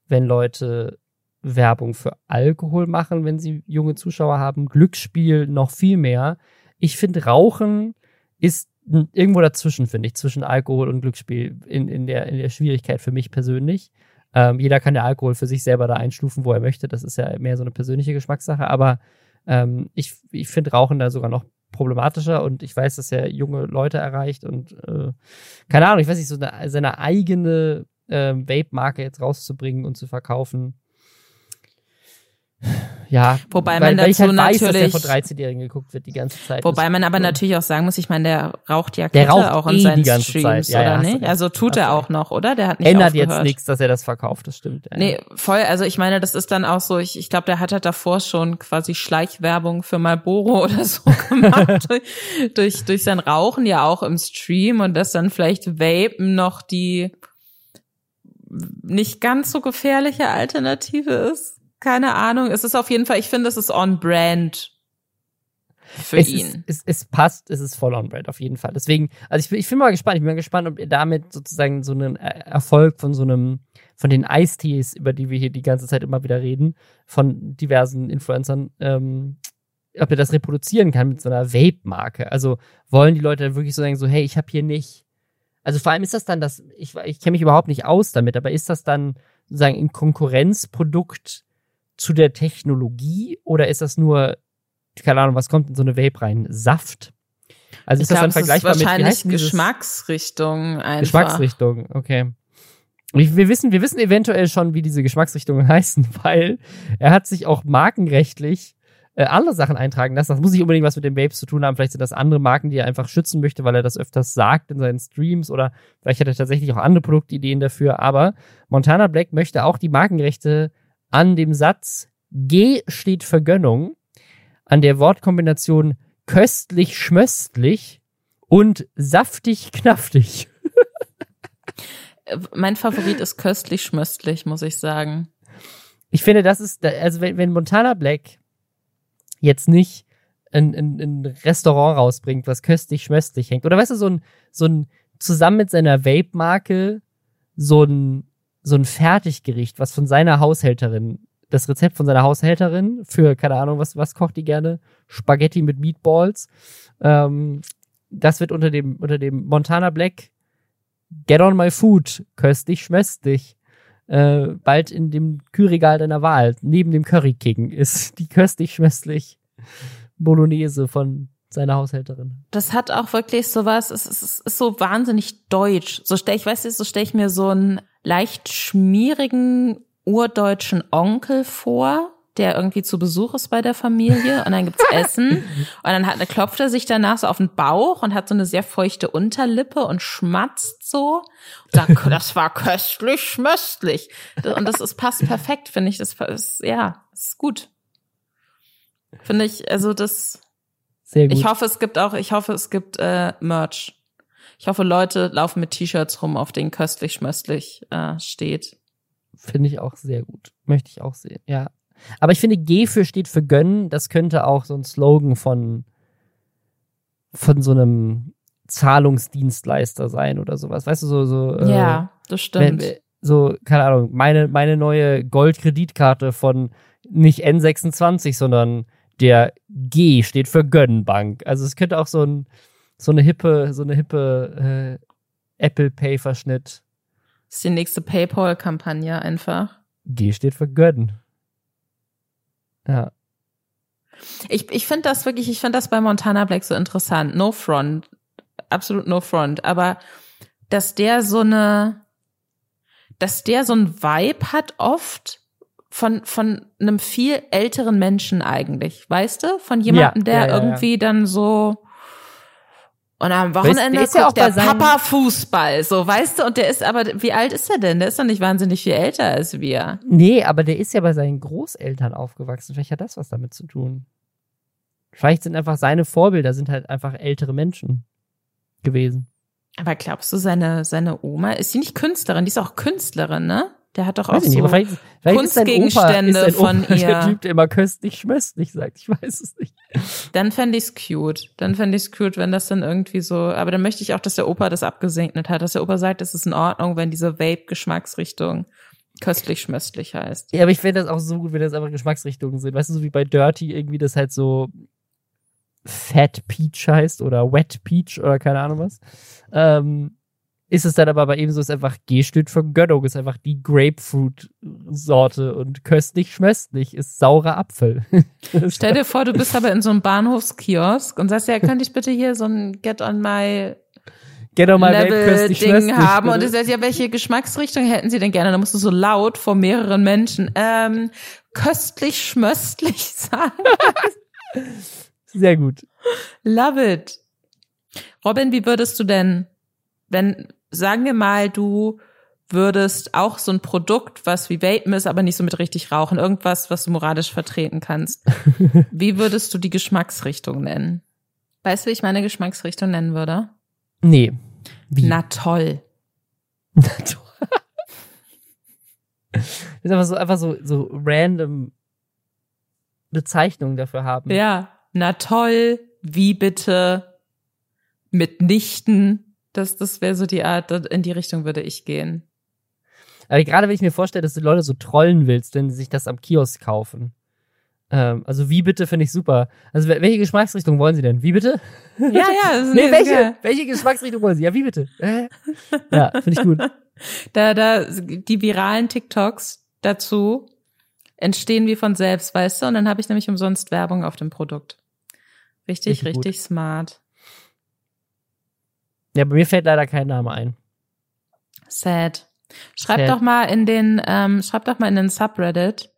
wenn Leute Werbung für Alkohol machen, wenn sie junge Zuschauer haben. Glücksspiel noch viel mehr. Ich finde, Rauchen ist irgendwo dazwischen, finde ich, zwischen Alkohol und Glücksspiel in, in, der, in der Schwierigkeit für mich persönlich. Ähm, jeder kann ja Alkohol für sich selber da einstufen, wo er möchte. Das ist ja mehr so eine persönliche Geschmackssache. Aber ähm, ich, ich finde Rauchen da sogar noch problematischer und ich weiß, dass er junge Leute erreicht und äh, keine Ahnung, ich weiß nicht, so eine, seine eigene äh, Vape-Marke jetzt rauszubringen und zu verkaufen ja, wobei weil, man dazu weil ich halt natürlich weiß, dass der von 13-Jährigen geguckt wird die ganze Zeit. Wobei man aber natürlich auch sagen muss, ich meine, der raucht ja der raucht auch in eh seinen die ganze Streams, Zeit. Ja, oder ja, nicht? Also tut er auch noch, oder? Der hat nicht Ändert aufgehört. jetzt nichts, dass er das verkauft, das stimmt. Ja. Nee, voll, also ich meine, das ist dann auch so, ich, ich glaube, der hat halt davor schon quasi Schleichwerbung für Marlboro oder so gemacht durch, durch, durch sein Rauchen ja auch im Stream und dass dann vielleicht Vapen noch die nicht ganz so gefährliche Alternative ist keine Ahnung. Es ist auf jeden Fall, ich finde, es ist on brand für es ihn. Ist, es, es passt, es ist voll on brand, auf jeden Fall. Deswegen, also ich, ich bin mal gespannt, ich bin mal gespannt, ob ihr damit sozusagen so einen Erfolg von so einem, von den Eistees, über die wir hier die ganze Zeit immer wieder reden, von diversen Influencern, ähm, ob ihr das reproduzieren kann mit so einer Vape-Marke. Also wollen die Leute dann wirklich so sagen, so, hey, ich habe hier nicht. Also vor allem ist das dann das, ich, ich kenne mich überhaupt nicht aus damit, aber ist das dann sozusagen ein Konkurrenzprodukt zu der Technologie oder ist das nur, keine Ahnung, was kommt in so eine Vape rein? Saft? Also ich ist das glaub, dann vergleichbar ist wahrscheinlich mit Geschmacksrichtung einfach. Geschmacksrichtung, okay. Wir wissen, wir wissen eventuell schon, wie diese Geschmacksrichtungen heißen, weil er hat sich auch markenrechtlich äh, andere Sachen eintragen lassen. Das muss nicht unbedingt was mit den Babes zu tun haben. Vielleicht sind das andere Marken, die er einfach schützen möchte, weil er das öfters sagt in seinen Streams oder vielleicht hat er tatsächlich auch andere Produktideen dafür. Aber Montana Black möchte auch die Markenrechte an dem Satz G steht für Gönnung, an der Wortkombination köstlich schmöstlich und saftig knaftig. mein Favorit ist köstlich schmöstlich, muss ich sagen. Ich finde, das ist, also wenn, wenn Montana Black jetzt nicht ein, ein, ein Restaurant rausbringt, was köstlich schmöstlich hängt, oder weißt du, so ein, so ein, zusammen mit seiner Vape-Marke, so ein, so ein Fertiggericht, was von seiner Haushälterin, das Rezept von seiner Haushälterin für, keine Ahnung, was, was kocht die gerne? Spaghetti mit Meatballs. Ähm, das wird unter dem, unter dem Montana Black Get on my food, köstlich schmöstlich. Äh, bald in dem Kühlregal deiner Wahl, neben dem Curry King, ist die köstlich schmöstlich Bolognese von seiner Haushälterin. Das hat auch wirklich sowas, es ist, es ist so wahnsinnig deutsch. So stell ich, weiß nicht, so stell ich mir so einen leicht schmierigen urdeutschen Onkel vor, der irgendwie zu Besuch ist bei der Familie und dann gibt's Essen und dann hat, klopft er sich danach so auf den Bauch und hat so eine sehr feuchte Unterlippe und schmatzt so sagt, das war köstlich schmöstlich. Und das ist, passt perfekt, finde ich. Das ist, ja, ist gut. Finde ich, also das, Sehr gut. ich hoffe, es gibt auch, ich hoffe, es gibt äh, Merch. Ich hoffe, Leute laufen mit T-Shirts rum, auf denen köstlich schmöstlich äh, steht. Finde ich auch sehr gut. Möchte ich auch sehen, ja. Aber ich finde, G für steht für gönnen. Das könnte auch so ein Slogan von, von so einem Zahlungsdienstleister sein oder sowas. Weißt du, so, so. äh, ja, das stimmt. wenn- so, keine Ahnung, meine, meine neue Goldkreditkarte von nicht N26, sondern der G steht für Gönnbank. Also es könnte auch so ein, so eine hippe, so eine hippe äh, Apple Pay Verschnitt. Das ist die nächste PayPal-Kampagne einfach. G steht für Gönn. Ja. Ich, ich finde das wirklich, ich finde das bei Montana Black so interessant. No front. Absolut no front. Aber dass der so eine, dass der so ein Vibe hat oft von, von einem viel älteren Menschen eigentlich. Weißt du? Von jemandem, Ja, der ja, ja. irgendwie dann so, und am Wochenende ist ja auch der Papa Fußball, so, weißt du? Und der ist aber, wie alt ist er denn? Der ist doch nicht wahnsinnig viel älter als wir. Nee, aber der ist ja bei seinen Großeltern aufgewachsen. Vielleicht hat das was damit zu tun. Vielleicht sind einfach seine Vorbilder sind halt einfach ältere Menschen gewesen. Aber glaubst du, seine, seine Oma, ist sie nicht Künstlerin? Die ist auch Künstlerin, ne? Der hat doch auch Weiß ich nicht, so. aber vielleicht, vielleicht Opa, Kunstgegenstände Opa von der ihr. Typ, der immer köstlich schmöstlich sagt. Ich weiß es nicht. Dann fände ich's cute. Dann fände ich's cute, wenn das dann irgendwie so, aber dann möchte ich auch, dass der Opa das abgesegnet hat, dass der Opa sagt, es ist in Ordnung, wenn diese Vape-Geschmacksrichtung köstlich schmöstlich heißt. Ja, aber ich finde das auch so gut, wenn das einfach Geschmacksrichtungen sind. Weißt du, so wie bei Dirty irgendwie das halt so Fat Peach heißt oder Wet Peach oder keine Ahnung was. Ähm, ist es dann aber bei ihm so, ist einfach G steht für Gönnung, ist einfach die Grapefruit-Sorte und köstlich schmöstlich ist saurer Apfel. Stell dir vor, du bist aber in so einem Bahnhofskiosk und sagst, ja, könnte ich bitte hier so ein Get on my mal Vape köstlich Level-Ding haben und du sagst, ja, welche Geschmacksrichtung hätten Sie denn gerne? Dann musst du so laut vor mehreren Menschen ähm, köstlich schmöstlich sagen. Sehr gut. Love it. Robin, wie würdest du denn, wenn, sagen wir mal, du würdest auch so ein Produkt, was wie Vapen ist, aber nicht so mit richtig rauchen, irgendwas, was du moralisch vertreten kannst. wie würdest du die Geschmacksrichtung nennen? Weißt du, wie ich meine Geschmacksrichtung nennen würde? Nee. Wie? Na toll. das ist einfach so, einfach so, so random Bezeichnungen dafür haben. Ja, na toll, wie bitte, mitnichten. Das, das wäre so die Art, in die Richtung würde ich gehen. Aber gerade wenn ich mir vorstelle, dass du Leute so trollen willst, wenn sie sich das am Kiosk kaufen. Ähm, also wie bitte finde ich super. Also wel- welche Geschmacksrichtung wollen sie denn? Wie bitte? Ja, ja, Nee, welche? Welche Geschmacksrichtung wollen sie? Ja, wie bitte? Äh? Ja, finde ich gut. Da, da, die viralen TikToks dazu entstehen wie von selbst, weißt du? Und dann habe ich nämlich umsonst Werbung auf dem Produkt. Richtig, Richtig richtig smart. Ja, bei mir fällt leider kein Name ein. Sad. Schreib doch mal in den, ähm, schreib doch mal in den Subreddit,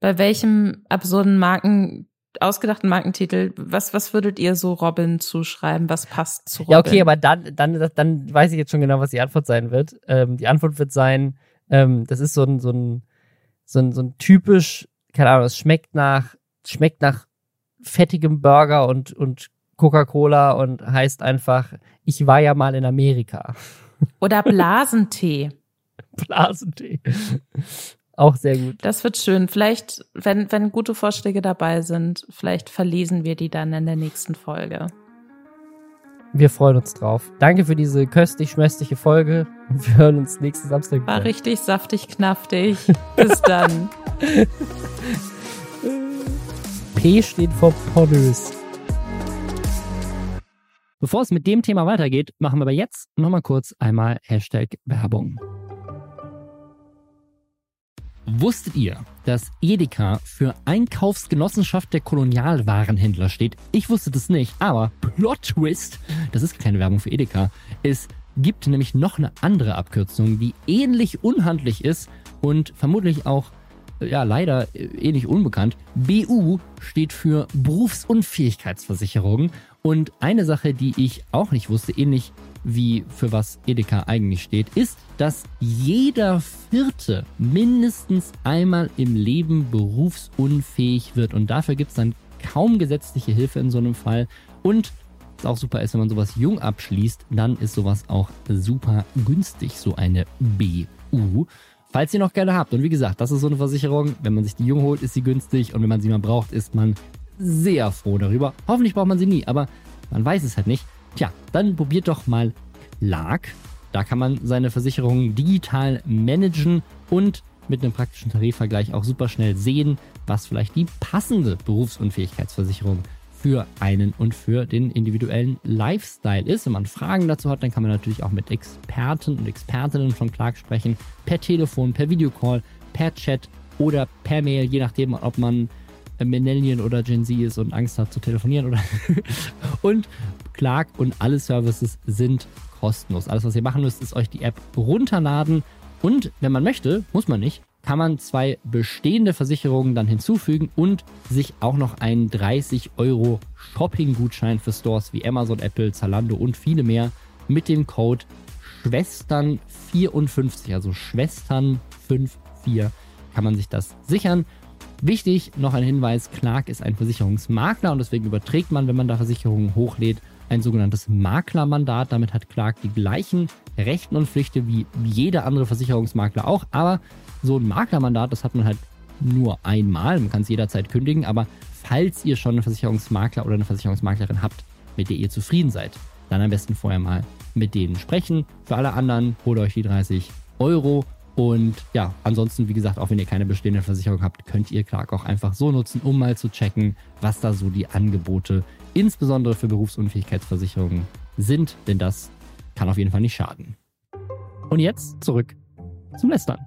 bei welchem absurden Marken, ausgedachten Markentitel, was, was würdet ihr so Robin zuschreiben? Was passt zu Robin? Ja, okay, aber dann, dann, dann weiß ich jetzt schon genau, was die Antwort sein wird. Ähm, die Antwort wird sein, ähm, das ist so ein, so ein, so ein, so ein typisch, keine Ahnung, es schmeckt nach, schmeckt nach fettigem Burger und, und Coca-Cola und heißt einfach, ich war ja mal in Amerika. Oder Blasentee. Blasentee. Auch sehr gut. Das wird schön. Vielleicht, wenn, wenn gute Vorschläge dabei sind, vielleicht verlesen wir die dann in der nächsten Folge. Wir freuen uns drauf. Danke für diese köstlich-schmästliche Folge. Wir hören uns nächsten Samstag. War richtig saftig, knaftig. Bis dann. P steht vor pornös. Bevor es mit dem Thema weitergeht, machen wir aber jetzt nochmal kurz einmal Hashtag Werbung. Wusstet ihr, dass Edeka für Einkaufsgenossenschaft der Kolonialwarenhändler steht? Ich wusste das nicht, aber Plot Twist, das ist keine Werbung für Edeka. Es gibt nämlich noch eine andere Abkürzung, die ähnlich unhandlich ist und vermutlich auch ja leider ähnlich unbekannt. BU steht für Berufsunfähigkeitsversicherung und eine Sache, die ich auch nicht wusste, ähnlich wie für was Edeka eigentlich steht, ist, dass jeder Vierte mindestens einmal im Leben berufsunfähig wird. Und dafür gibt es dann kaum gesetzliche Hilfe in so einem Fall. Und was auch super ist, wenn man sowas jung abschließt, dann ist sowas auch super günstig, so eine BU. Falls ihr noch gerne habt. Und wie gesagt, das ist so eine Versicherung. Wenn man sich die jung holt, ist sie günstig. Und wenn man sie mal braucht, ist man sehr froh darüber. Hoffentlich braucht man sie nie, aber man weiß es halt nicht. Tja, dann probiert doch mal Clark. Da kann man seine Versicherungen digital managen und mit einem praktischen Tarifvergleich auch super schnell sehen, was vielleicht die passende Berufsunfähigkeitsversicherung für einen und für den individuellen Lifestyle ist. Wenn man Fragen dazu hat, dann kann man natürlich auch mit Experten und Expertinnen von Clark sprechen. Per Telefon, per Videocall, per Chat oder per Mail, je nachdem, ob man Millennial oder Gen Z ist und Angst hat zu telefonieren oder und Clark und alle Services sind kostenlos. Alles, was ihr machen müsst, ist euch die App runterladen und wenn man möchte, muss man nicht, kann man zwei bestehende Versicherungen dann hinzufügen und sich auch noch einen 30 Euro Shopping-Gutschein für Stores wie Amazon, Apple, Zalando und viele mehr mit dem Code Schwestern54, also Schwestern54 kann man sich das sichern. Wichtig, noch ein Hinweis, Clark ist ein Versicherungsmakler und deswegen überträgt man, wenn man da Versicherungen hochlädt, ein sogenanntes Maklermandat. Damit hat Clark die gleichen Rechten und Pflichten wie jeder andere Versicherungsmakler auch. Aber so ein Maklermandat, das hat man halt nur einmal. Man kann es jederzeit kündigen. Aber falls ihr schon einen Versicherungsmakler oder eine Versicherungsmaklerin habt, mit der ihr zufrieden seid, dann am besten vorher mal mit denen sprechen. Für alle anderen holt euch die 30 Euro und ja, ansonsten, wie gesagt, auch wenn ihr keine bestehende Versicherung habt, könnt ihr Clark auch einfach so nutzen, um mal zu checken, was da so die Angebote, insbesondere für Berufsunfähigkeitsversicherungen, sind. Denn das kann auf jeden Fall nicht schaden. Und jetzt zurück zum Lästern.